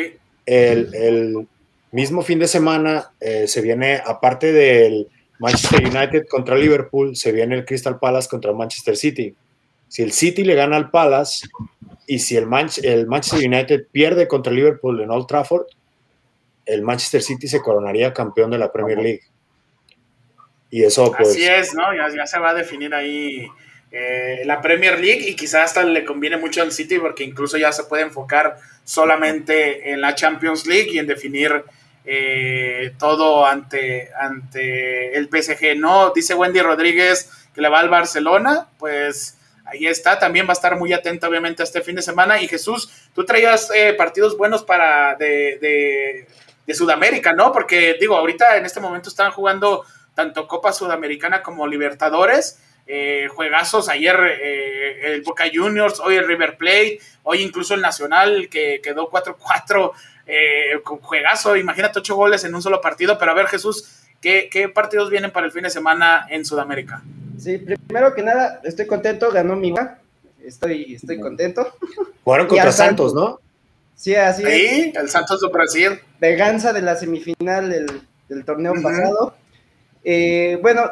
el, el, mismo fin de semana eh, se viene, aparte del Manchester United contra Liverpool, se viene el Crystal Palace contra Manchester City. Si el City le gana al Palace, y si el, el Manchester United pierde contra Liverpool en Old Trafford, el Manchester City se coronaría campeón de la Premier League. Y eso pues... Así es, ¿no? Ya, se va a definir ahí eh, la Premier League y quizás hasta le conviene mucho al City porque incluso ya se puede enfocar solamente en la Champions League y en definir eh, todo ante, ante el PSG, ¿no? Dice Wendy Rodríguez que le va al Barcelona, pues ahí está, también va a estar muy atento obviamente a este fin de semana. Y Jesús, tú traías eh, partidos buenos para de, de, Sudamérica, ¿no? Porque digo, ahorita en este momento están jugando tanto Copa Sudamericana como Libertadores. Eh, juegazos ayer eh, el Boca Juniors, hoy el River Plate, hoy incluso el Nacional que quedó 4-4, con juegazo, imagínate ocho goles en un solo partido, pero a ver Jesús, ¿qué, ¿qué partidos vienen para el fin de semana en Sudamérica? Sí, primero que nada, estoy contento, ganó mi Estoy, estoy contento. Jugaron contra Santos, ¿no? Sí, así sí, el Santos de Brasil. Venganza de la semifinal del, torneo pasado. Eh, bueno,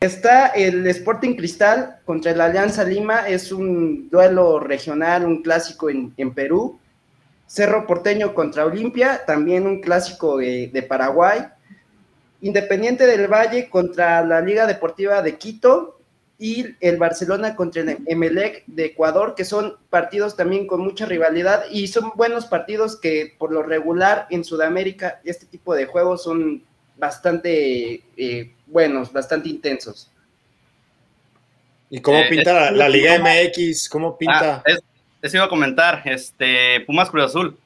está el Sporting Cristal contra el Alianza Lima. Es un duelo regional, un clásico en, Perú. Cerro Porteño contra Olimpia, también un clásico de Paraguay. Independiente del Valle contra la Liga Deportiva de Quito y el Barcelona contra el Emelec de Ecuador, que son partidos también con mucha rivalidad y son buenos partidos que por lo regular en Sudamérica este tipo de juegos son bastante eh, buenos, bastante intensos. ¿Y cómo eh, pinta la, Liga MX? ¿Cómo pinta? Ah, eso iba a comentar, este, Pumas Cruz Azul,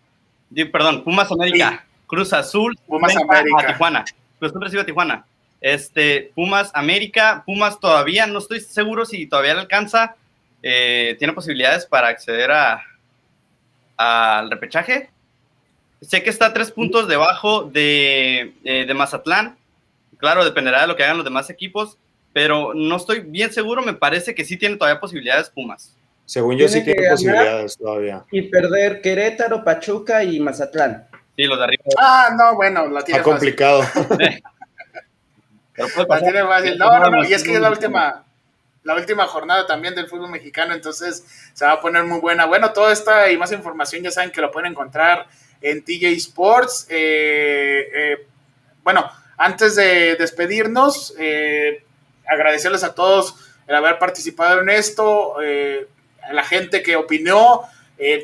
perdón, Pumas América, Cruz Azul, Pumas América. Tijuana. Cruz Azul recibe a Tijuana. Este, Pumas América, Pumas todavía, no estoy seguro si todavía le alcanza, eh, tiene posibilidades para acceder a al repechaje. Sé que está tres puntos debajo de, eh, de Mazatlán, claro, dependerá de lo que hagan los demás equipos, pero no estoy bien seguro, me parece que sí tiene todavía posibilidades Pumas. Según yo sí tiene posibilidades todavía. Y perder Querétaro, Pachuca y Mazatlán. Sí, los de arriba. Ah, no, bueno, la tiene Está complicado. la tiene fácil. No, no, no, y es que es la última, la última jornada también del fútbol mexicano, entonces se va a poner muy buena. Bueno, toda esta y más información ya saben que lo pueden encontrar en TJ Sports. Eh, eh, bueno, antes de despedirnos, eh, agradecerles a todos el haber participado en esto, a la gente que opinó,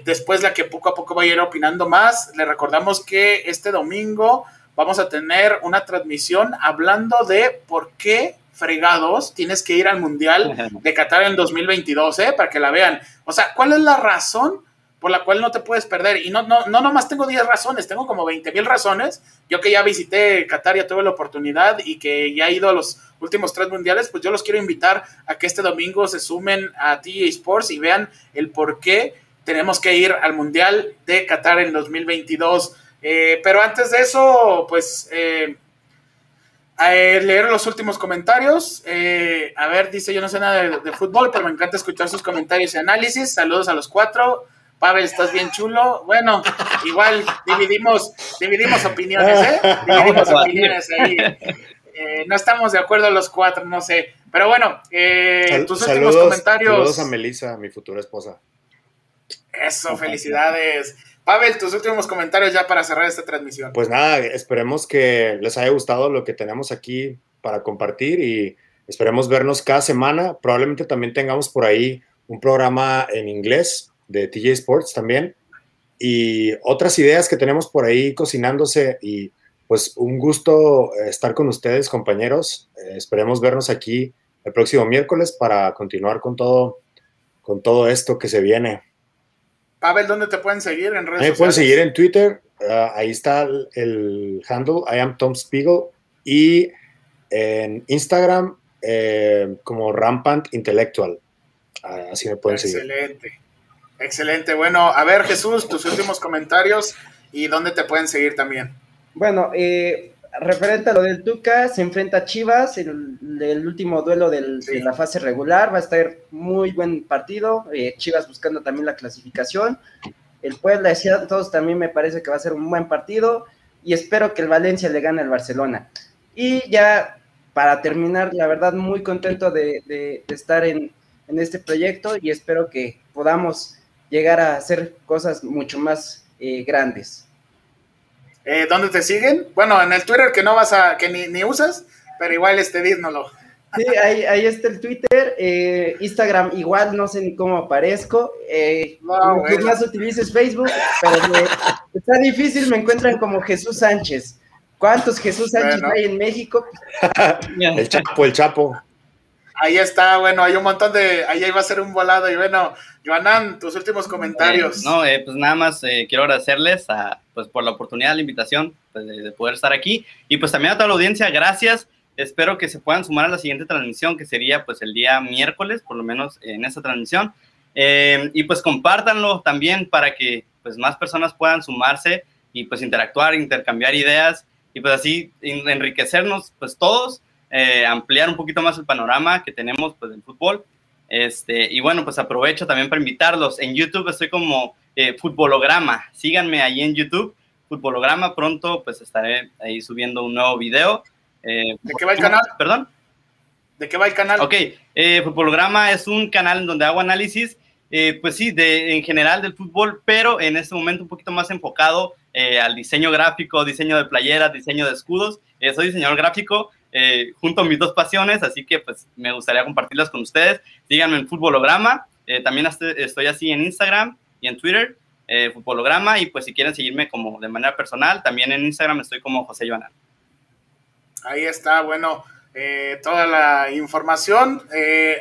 después la que poco a poco va a ir opinando más. Le recordamos que este domingo vamos a tener una transmisión hablando de por qué fregados tienes que ir al Mundial de Qatar en 2022, ¿eh? Para que la vean. O sea, ¿cuál es la razón por la cual no te puedes perder? Y no, no, no nomás tengo 10 razones, tengo como 20 mil razones. Yo que ya visité Qatar, ya tuve la oportunidad y que ya he ido a los últimos tres mundiales, pues yo los quiero invitar a que este domingo se sumen a TJ Sports y vean el por qué tenemos que ir al Mundial de Qatar en 2022. Eh, pero antes de eso, pues... Eh, eh, leer los últimos comentarios. Eh, a ver, dice, yo no sé nada de, fútbol, pero me encanta escuchar sus comentarios y análisis. Saludos a los cuatro. Pavel, estás bien chulo. Bueno, igual dividimos, dividimos opiniones, ¿eh? Dividimos opiniones ahí. Eh, no estamos de acuerdo los cuatro, no sé. Pero bueno, tus últimos comentarios. Saludos a Melissa, mi futura esposa. Eso, felicidades. Pavel, tus últimos comentarios ya para cerrar esta transmisión. Pues nada, esperemos que les haya gustado lo que tenemos aquí para compartir y esperemos vernos cada semana. Probablemente también tengamos por ahí un programa en inglés de TJ Sports también y otras ideas que tenemos por ahí cocinándose y pues un gusto estar con ustedes compañeros. Eh, esperemos vernos aquí el próximo miércoles para continuar con todo, con todo esto que se viene. Pavel, ¿dónde te pueden seguir en redes Me pueden seguir en Twitter, ah, ahí está el, handle, I am Tom Spiegel, y en Instagram eh, como Rampant Intellectual. Ah, así me pueden seguir. Excelente, excelente. Bueno, a ver Jesús, tus últimos comentarios y dónde te pueden seguir también. Bueno, eh, referente a lo del Tuca, se enfrenta a Chivas, el, el último duelo de la fase regular, va a estar muy buen partido, eh, Chivas buscando también la clasificación, el Puebla de todos también me parece que va a ser un buen partido, y espero que el Valencia le gane al Barcelona. Y ya para terminar, la verdad, muy contento de, estar en, este proyecto y espero que podamos llegar a hacer cosas mucho más eh, grandes. Eh, ¿Dónde te siguen? Bueno, en el Twitter que no vas a, que ni, usas, pero igual este dísnolo. Sí, ahí, ahí está el Twitter, eh, Instagram igual, no sé ni cómo aparezco. Eh, más utilices Facebook, pero está difícil, me encuentran como Jesús Sánchez. ¿Cuántos Jesús Sánchez hay en México? el Chapo, el Chapo. Ahí está, bueno, hay un montón de, ahí va a ser un volado y bueno, Joanán, tus últimos comentarios. no, eh, pues nada más eh, quiero agradecerles a, pues por la oportunidad, la invitación pues, de, poder estar aquí y pues también a toda la audiencia, gracias. Espero que se puedan sumar a la siguiente transmisión que sería pues el día miércoles, por lo menos en esta transmisión. Eh, y pues compártanlo también para que pues más personas puedan sumarse y pues interactuar, intercambiar ideas y pues así enriquecernos pues todos eh, ampliar un poquito más el panorama que tenemos pues, del fútbol. Este, y bueno, pues aprovecho también para invitarlos. En YouTube estoy como eh, Futbolograma. Síganme ahí en YouTube, Futbolograma. Pronto pues estaré ahí subiendo un nuevo video. Eh, ¿De qué va el canal? ¿Perdón? ¿De qué va el canal? Ok, eh, Futbolograma es un canal en donde hago análisis, pues sí, de, en general del fútbol, pero en este momento un poquito más enfocado al diseño gráfico, diseño de playeras, diseño de escudos. soy diseñador gráfico, eh, junto a mis dos pasiones, así que pues me gustaría compartirlas con ustedes. Síganme en Futbolograma, eh, también estoy así en Instagram y en Twitter, eh, Futbolograma, y pues si quieren seguirme como de manera personal, también en Instagram estoy como José Joana. Ahí está, bueno, eh, toda la información.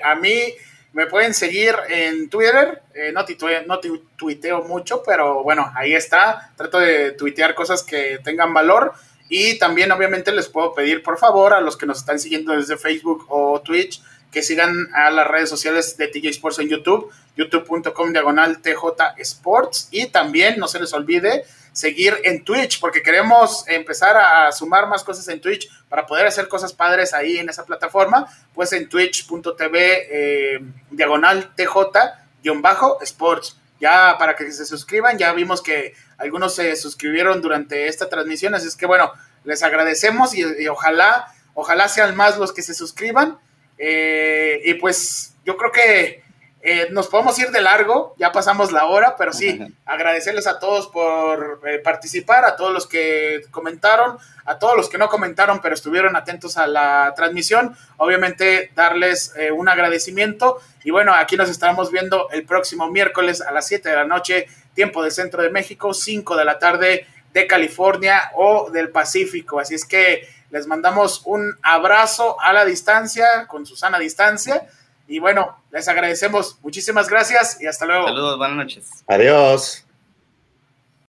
a mí me pueden seguir en Twitter, no, no tuiteo mucho, pero bueno, ahí está. Trato de tuitear cosas que tengan valor. Y también obviamente les puedo pedir por favor a los que nos están siguiendo desde Facebook o Twitch que sigan a las redes sociales de TJ Sports en YouTube, youtube.com diagonal TJ Sports y también no se les olvide seguir en Twitch porque queremos empezar a sumar más cosas en Twitch para poder hacer cosas padres ahí en esa plataforma, pues en twitch.tv eh, diagonal TJ-sports. Ya para que se suscriban, ya vimos que algunos se suscribieron durante esta transmisión, así es que bueno, les agradecemos y, ojalá, ojalá sean más los que se suscriban. Eh, y pues yo creo que eh, nos podemos ir de largo, ya pasamos la hora, pero sí, agradecerles a todos por eh, participar, a todos los que comentaron, a todos los que no comentaron, pero estuvieron atentos a la transmisión. Obviamente, darles un agradecimiento. Y bueno, aquí nos estaremos viendo el próximo miércoles a las 7 de la noche, tiempo del centro de México, 5 de la tarde de California o del Pacífico. Así es que les mandamos un abrazo a la distancia, con Susana distancia. Y bueno, les agradecemos. Muchísimas gracias y hasta luego. Saludos, buenas noches. Adiós.